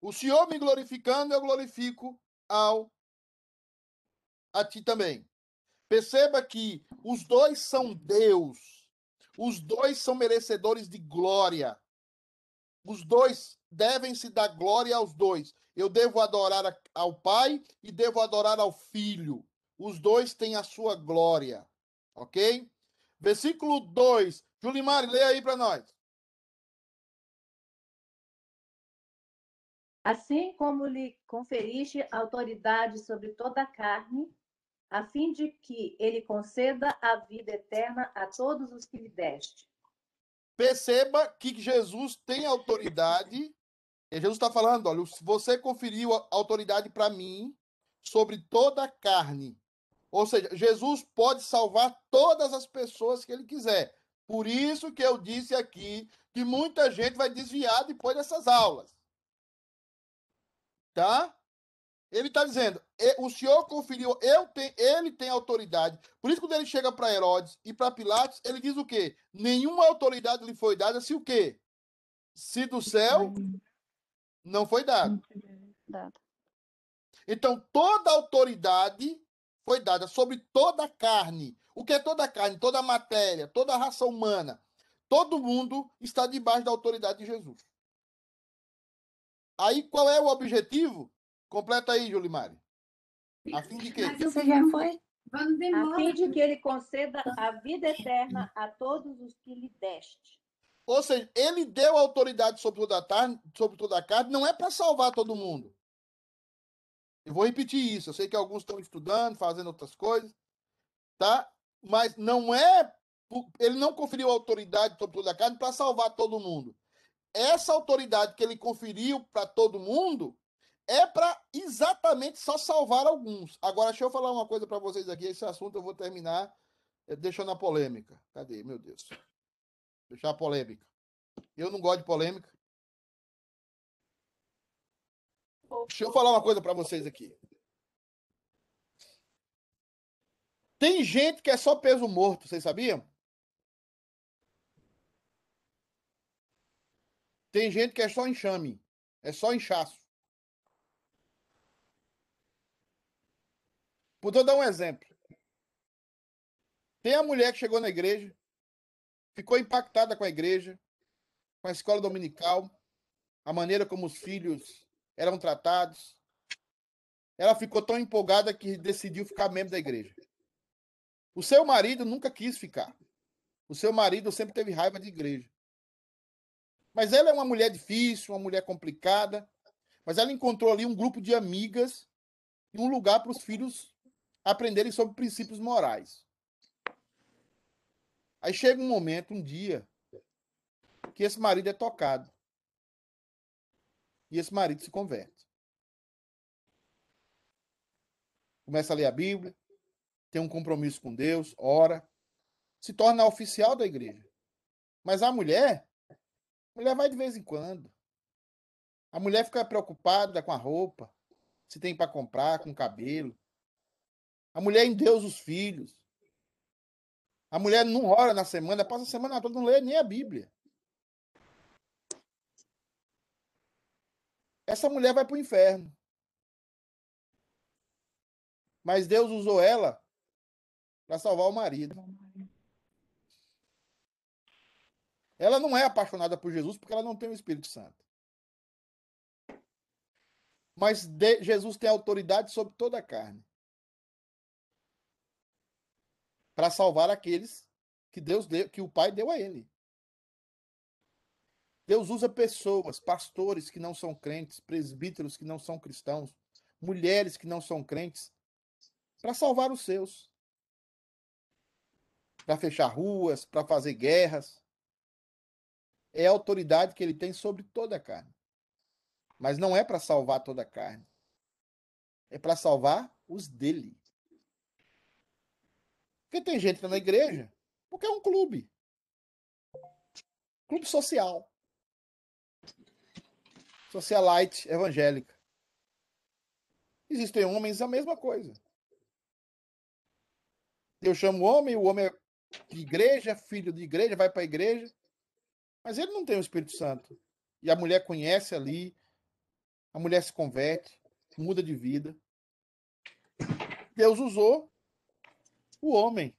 O Senhor me glorificando, eu glorifico ao a ti também. Perceba que os dois são Deus. Os dois são merecedores de glória. Os dois devem se dar glória aos dois. Eu devo adorar ao Pai e devo adorar ao Filho. Os dois têm a sua glória. Ok? Versículo 2. Julimar, lê aí para nós. Assim como lhe conferiste autoridade sobre toda a carne, a fim de que ele conceda a vida eterna a todos os que lhe deste. Perceba que Jesus tem autoridade. Jesus está falando: olha, você conferiu autoridade para mim sobre toda a carne. Ou seja, Jesus pode salvar todas as pessoas que ele quiser. Por isso que eu disse aqui que muita gente vai desviar depois dessas aulas. Tá? Ele está dizendo, "E- o Senhor conferiu, eu tenho, ele tem autoridade. Por isso, quando ele chega para Herodes e para Pilatos, ele diz o quê? Nenhuma autoridade lhe foi dada, se o quê? Se do céu não foi dado. Então, toda autoridade foi dada sobre toda a carne. O que é toda a carne? Toda a matéria, toda a raça humana. Todo mundo está debaixo da autoridade de Jesus. Aí, qual é o objetivo? Completa aí, Julimari. A fim de quê? Você já foi? A fim de que ele conceda a vida eterna a todos os que lhe deste. Ou seja, ele deu autoridade sobre toda a carne, sobre toda a carne não é para salvar todo mundo. Eu vou repetir isso. Eu sei que alguns estão estudando, fazendo outras coisas, tá? Mas não é ele não conferiu autoridade sobre toda a carne para salvar todo mundo. Essa autoridade que ele conferiu para todo mundo é para exatamente só salvar alguns. Agora deixa eu falar uma coisa para vocês aqui, esse assunto eu vou terminar eh, deixando a polêmica. Cadê? Meu Deus. Deixar a polêmica. Eu não gosto de polêmica. Deixa eu falar uma coisa para vocês aqui. Tem gente que é só peso morto, vocês sabiam? Tem gente que é só enxame, é só inchaço. Vou dar um exemplo. Tem a mulher que chegou na igreja, ficou impactada com a igreja, com a escola dominical, a maneira como os filhos eram tratados. Ela ficou tão empolgada que decidiu ficar membro da igreja. O seu marido nunca quis ficar. O seu marido sempre teve raiva de igreja. Mas ela é uma mulher difícil, uma mulher complicada. Mas ela encontrou ali um grupo de amigas e um lugar para os filhos aprenderem sobre princípios morais. Aí chega um momento, um dia, que esse marido é tocado. E esse marido se converte. Começa a ler a Bíblia, tem um compromisso com Deus, ora, se torna oficial da igreja. Mas a mulher, a mulher vai de vez em quando. A mulher fica preocupada com a roupa, se tem para comprar com cabelo. A mulher em Deus os filhos. A mulher não ora na semana, passa a semana toda, não lê nem a Bíblia. Essa mulher vai para o inferno. Mas Deus usou ela para salvar o marido. Ela não é apaixonada por Jesus porque ela não tem o Espírito Santo. Mas de, Jesus tem autoridade sobre toda a carne para salvar aqueles que Deus deu, que o Pai deu a ele. Deus usa pessoas, pastores que não são crentes, presbíteros que não são cristãos, mulheres que não são crentes, para salvar os seus. Para fechar ruas, para fazer guerras. É a autoridade que ele tem sobre toda a carne. Mas não é para salvar toda a carne. É para salvar os dele. Porque tem gente na igreja, porque é um clube. Clube social. Socialite evangélica. Existem homens a mesma coisa. Eu chamo homem, o homem é de igreja, filho de igreja, vai para a igreja, mas ele não tem o Espírito Santo. E a mulher conhece ali, a mulher se converte, muda de vida. Deus usou o homem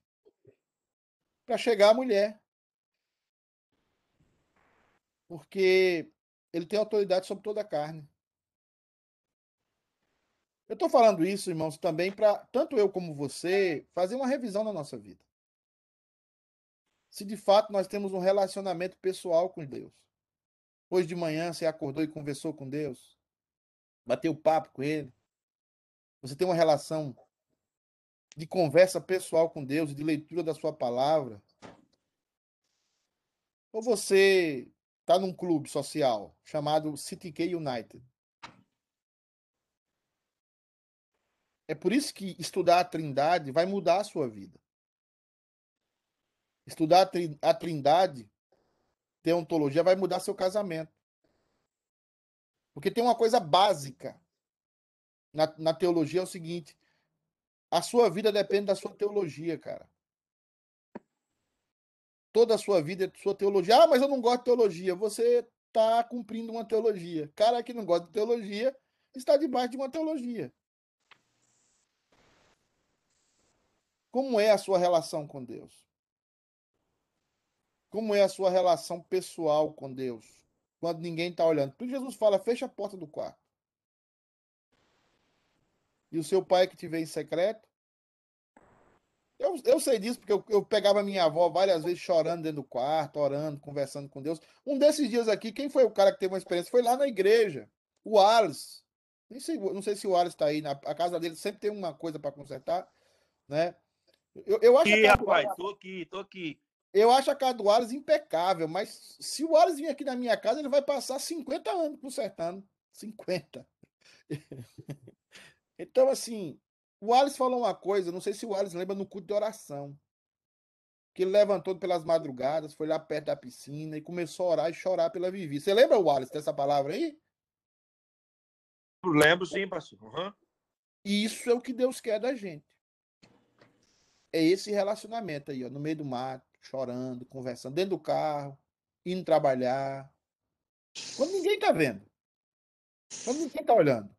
para chegar à mulher. Porque ele tem autoridade sobre toda a carne. Eu estou falando isso, irmãos, também para tanto eu como você fazer uma revisão na nossa vida. Se de fato nós temos um relacionamento pessoal com Deus. Hoje de manhã você acordou e conversou com Deus, bateu papo com Ele. Você tem uma relação de conversa pessoal com Deus de leitura da Sua palavra. Ou você está num clube social chamado City K United. É por isso que estudar a Trindade vai mudar a sua vida. Estudar a Trindade, teontologia, vai mudar seu casamento. Porque tem uma coisa básica na, na teologia: é o seguinte. A sua vida depende da sua teologia, cara. Toda a sua vida é sua teologia. Ah, mas eu não gosto de teologia. Você está cumprindo uma teologia. Cara que não gosta de teologia está debaixo de uma teologia. Como é a sua relação com Deus? Como é a sua relação pessoal com Deus? Quando ninguém está olhando. Por Jesus fala: fecha a porta do quarto. E o seu pai que te vê em secreto? Eu, eu sei disso porque eu, eu pegava minha avó várias vezes chorando dentro do quarto, orando, conversando com Deus. Um desses dias aqui, quem foi o cara que teve uma experiência? Foi lá na igreja. O Alice. Nem sei, não sei se o Alice está aí. Na, a casa dele sempre tem uma coisa para consertar, né? Eu, eu acho aqui, rapaz, Wallace, tô aqui, tô aqui. Eu acho a casa do Wallace impecável, mas se o Wallace vir aqui na minha casa, ele vai passar 50 anos consertando. 50. então, assim, o Wallace falou uma coisa, não sei se o Wallace lembra no culto de oração. Que ele levantou pelas madrugadas, foi lá perto da piscina e começou a orar e chorar pela Vivi. Você lembra, Wallace, dessa palavra aí? Lembro sim, pastor. Uhum. Isso é o que Deus quer da gente é esse relacionamento aí, ó, no meio do mato, chorando, conversando, dentro do carro, indo trabalhar. Quando ninguém tá vendo. Quando ninguém tá olhando.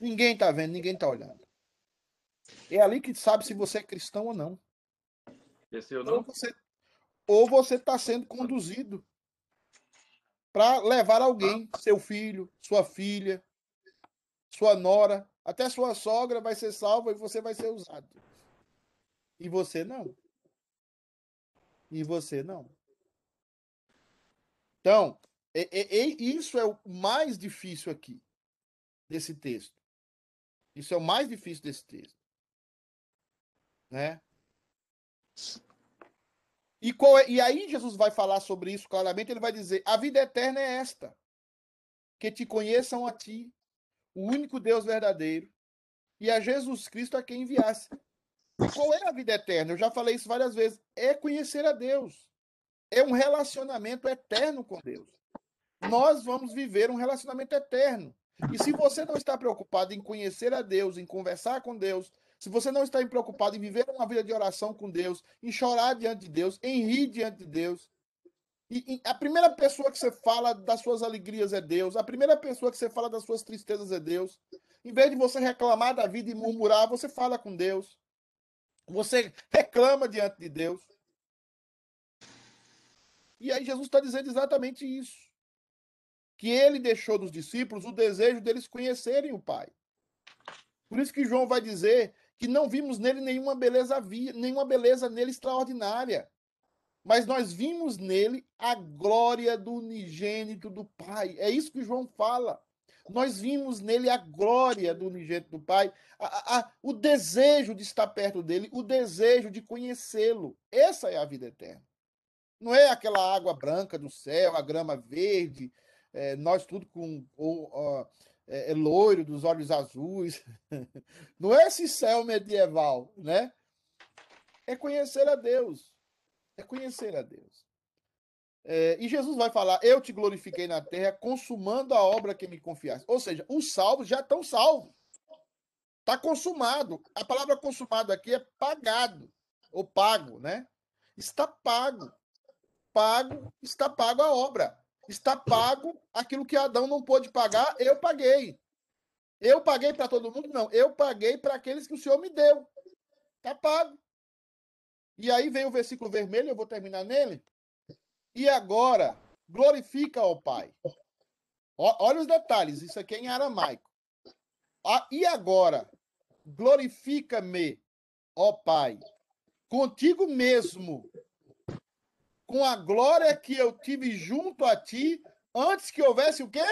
Ninguém tá vendo, ninguém tá olhando. É ali que sabe se você é cristão ou não. Esse eu não. Ou você, ou você está sendo conduzido para levar alguém, seu filho, sua filha, sua nora, até sua sogra vai ser salva e você vai ser usado. E você não. E você não. Então, é, é, é, isso é o mais difícil aqui, desse texto. Isso é o mais difícil desse texto. Né? E, qual é, e aí Jesus vai falar sobre isso claramente, ele vai dizer, a vida eterna é esta, que te conheçam a ti, o único Deus verdadeiro, e a Jesus Cristo a quem enviasse. Qual é a vida eterna? Eu já falei isso várias vezes. É conhecer a Deus. É um relacionamento eterno com Deus. Nós vamos viver um relacionamento eterno. E se você não está preocupado em conhecer a Deus, em conversar com Deus, se você não está preocupado em viver uma vida de oração com Deus, em chorar diante de Deus, em rir diante de Deus, e, e, a primeira pessoa que você fala das suas alegrias é Deus, a primeira pessoa que você fala das suas tristezas é Deus. Em vez de você reclamar da vida e murmurar, você fala com Deus. Você reclama diante de Deus. E aí Jesus está dizendo exatamente isso. Que ele deixou dos discípulos o desejo deles conhecerem o Pai. Por isso que João vai dizer que não vimos nele nenhuma beleza nenhuma beleza nele extraordinária. Mas nós vimos nele a glória do unigênito do Pai. É isso que João fala. Nós vimos nele a glória do unigênito do Pai, a, a, o desejo de estar perto dele, o desejo de conhecê-lo. Essa é a vida eterna. Não é aquela água branca do céu, a grama verde, é, nós tudo com ou, ó, é, é loiro, dos olhos azuis. Não é esse céu medieval, né? É conhecer a Deus. É conhecer a Deus. É, e Jesus vai falar: Eu te glorifiquei na terra, consumando a obra que me confiaste. Ou seja, os salvos já estão salvos. Está consumado. A palavra consumado aqui é pagado, ou pago, né? Está pago pago, está pago a obra. Está pago aquilo que Adão não pôde pagar, eu paguei. Eu paguei para todo mundo? Não, eu paguei para aqueles que o Senhor me deu. Está pago. E aí vem o versículo vermelho, eu vou terminar nele. E agora, glorifica ao Pai. Olha os detalhes, isso aqui é em aramaico. E agora, glorifica-me, ó Pai, contigo mesmo, com a glória que eu tive junto a ti, antes que houvesse o quê?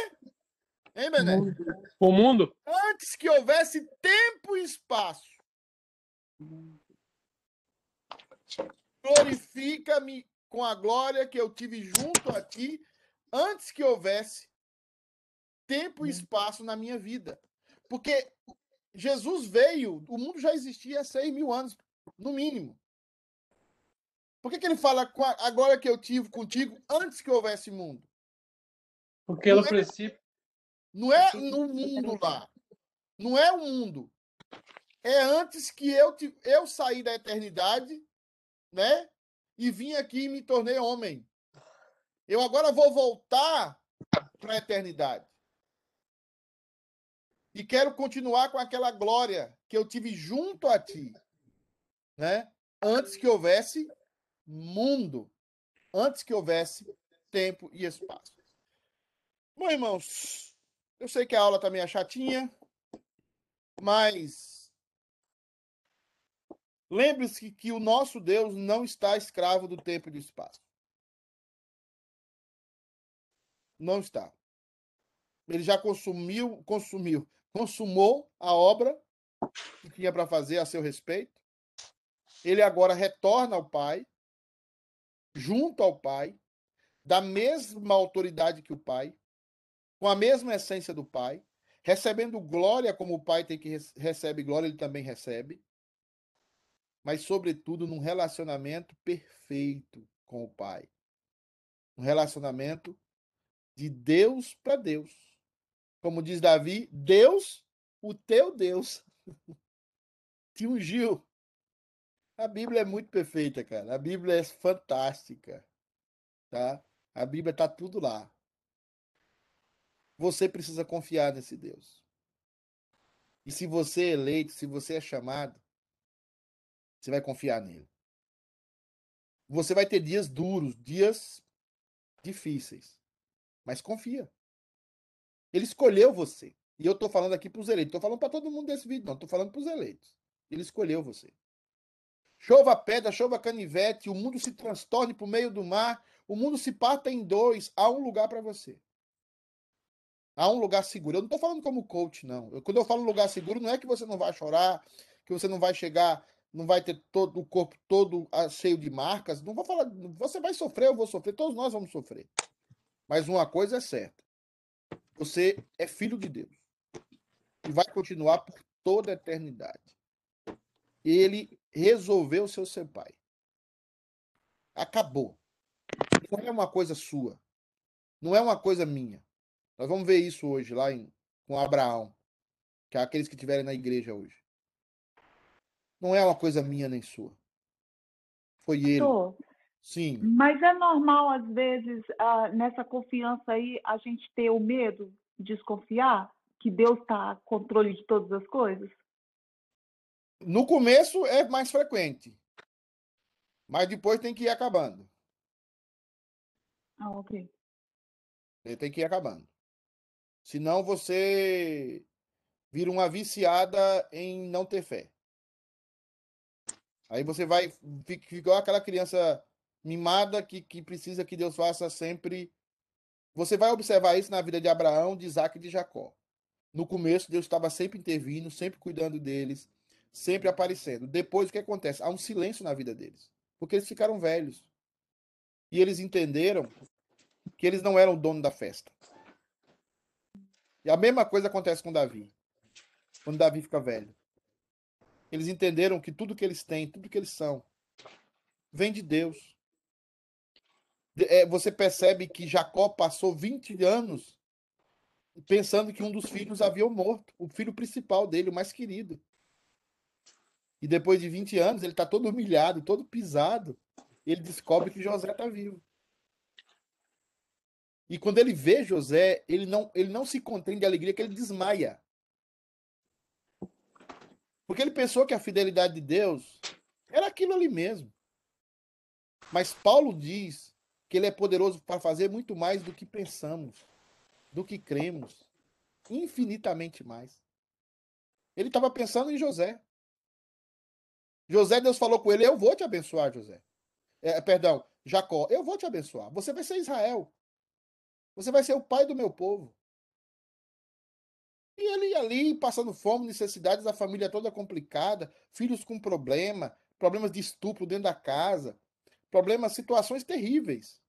Hein, Bené? O mundo? Antes que houvesse tempo e espaço. Glorifica-me com a glória que eu tive junto a ti, antes que houvesse tempo e espaço na minha vida. Porque Jesus veio, o mundo já existia há seis mil anos, no mínimo. Por que, que ele fala agora que eu tive contigo antes que houvesse mundo? Porque ela princípio. Não é no mundo lá. Não é o mundo. É antes que eu, eu saí da eternidade, né? E vim aqui e me tornei homem. Eu agora vou voltar para a eternidade. E quero continuar com aquela glória que eu tive junto a ti, né? Antes que houvesse mundo antes que houvesse tempo e espaço. Bom, irmãos, eu sei que a aula está meio chatinha, mas lembre-se que o nosso Deus não está escravo do tempo e do espaço. Não está. Ele já consumiu, consumiu, consumou a obra que tinha para fazer a seu respeito. Ele agora retorna ao Pai junto ao Pai, da mesma autoridade que o Pai, com a mesma essência do Pai, recebendo glória como o Pai tem que recebe glória, ele também recebe, mas sobretudo num relacionamento perfeito com o Pai. Um relacionamento de Deus para Deus. Como diz Davi, Deus, o teu Deus, te ungiu a Bíblia é muito perfeita, cara. A Bíblia é fantástica, tá? A Bíblia tá tudo lá. Você precisa confiar nesse Deus. E se você é eleito, se você é chamado, você vai confiar nele. Você vai ter dias duros, dias difíceis, mas confia. Ele escolheu você. E eu tô falando aqui para os eleitos. Tô falando para todo mundo desse vídeo, não. Tô falando para os eleitos. Ele escolheu você. Chova pedra, chova canivete, o mundo se transtorne por meio do mar, o mundo se parta em dois, há um lugar para você. Há um lugar seguro. Eu não estou falando como coach, não. Eu, quando eu falo lugar seguro, não é que você não vai chorar, que você não vai chegar, não vai ter todo o corpo todo ah, cheio de marcas. Não vou falar, você vai sofrer, eu vou sofrer, todos nós vamos sofrer. Mas uma coisa é certa: você é filho de Deus e vai continuar por toda a eternidade. Ele resolveu ser seu pai. Acabou. Não é uma coisa sua. Não é uma coisa minha. Nós vamos ver isso hoje lá em com Abraão, que é aqueles que estiverem na igreja hoje. Não é uma coisa minha nem sua. Foi ele. Pastor, Sim. mas é normal, às vezes, ah, nessa confiança aí, a gente ter o medo, desconfiar que Deus está controle de todas as coisas? No começo é mais frequente. Mas depois tem que ir acabando. Ah, ok. Ele tem que ir acabando. Senão você vira uma viciada em não ter fé. Aí você vai fica igual aquela criança mimada que, que precisa que Deus faça sempre. Você vai observar isso na vida de Abraão, de Isaac e de Jacó. No começo, Deus estava sempre intervindo, sempre cuidando deles, sempre aparecendo. Depois, o que acontece? Há um silêncio na vida deles, porque eles ficaram velhos. E eles entenderam que eles não eram o dono da festa. E a mesma coisa acontece com Davi. Quando Davi fica velho. Eles entenderam que tudo que eles têm, tudo que eles são, vem de Deus. De- é, você percebe que Jacó passou 20 anos pensando que um dos filhos havia morto, o filho principal dele, o mais querido. E depois de 20 anos, ele está todo humilhado, todo pisado. Ele descobre que José está vivo. E quando ele vê José, ele não, ele não se contém de alegria, que ele desmaia. Porque ele pensou que a fidelidade de Deus era aquilo ali mesmo. Mas Paulo diz que ele é poderoso para fazer muito mais do que pensamos, do que cremos, infinitamente mais. Ele estava pensando em José. José, Deus falou com ele: Eu vou te abençoar, José. É, perdão, Jacó, eu vou te abençoar. Você vai ser Israel. Você vai ser o pai do meu povo. E ele ali, passando fome, necessidades, a família toda complicada, filhos com problema, problemas de estupro dentro da casa, problemas, situações terríveis.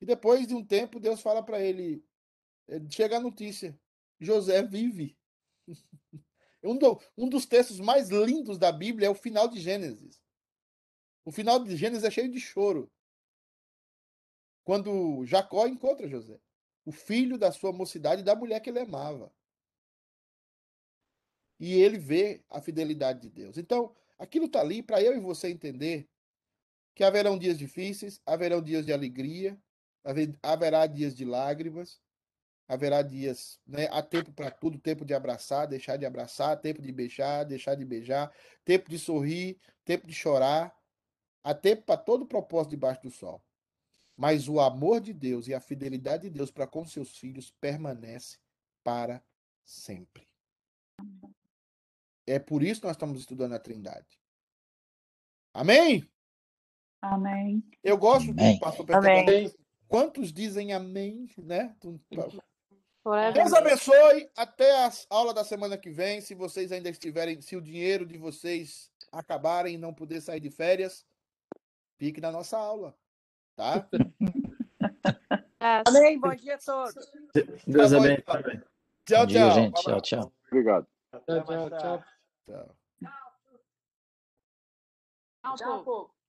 E depois de um tempo, Deus fala para ele, eh, chega a notícia, José vive. Um, do- um dos textos mais lindos da Bíblia é o final de Gênesis. O final de Gênesis é cheio de choro. Quando Jacó encontra José, o filho da sua mocidade e da mulher que ele amava. E ele vê a fidelidade de Deus. Então, aquilo está ali para eu e você entender que haverão dias difíceis, haverão dias de alegria, haver- haverá dias de lágrimas, haverá dias, né? Há tempo para tudo, tempo de abraçar, deixar de abraçar, tempo de beijar, deixar de beijar, tempo de sorrir, tempo de chorar. Há tempo para todo propósito debaixo do sol. Mas o amor de Deus e a fidelidade de Deus para com seus filhos permanece para sempre. É por isso que nós estamos estudando a Trindade. Amém? Amém. Eu gosto Amém. do pastor Amém. Quantos dizem amém, né? Deus abençoe. Até a aula da semana que vem. Se vocês ainda estiverem, se o dinheiro de vocês acabarem e não puder sair de férias, fique na nossa aula, tá? Amém. Bom dia a todos. Deus Tá abençoe. então. Tchau, tchau. gente. Tchau, tchau. Obrigado. Tchau, tchau, tchau. Tchau. Tchau, povo.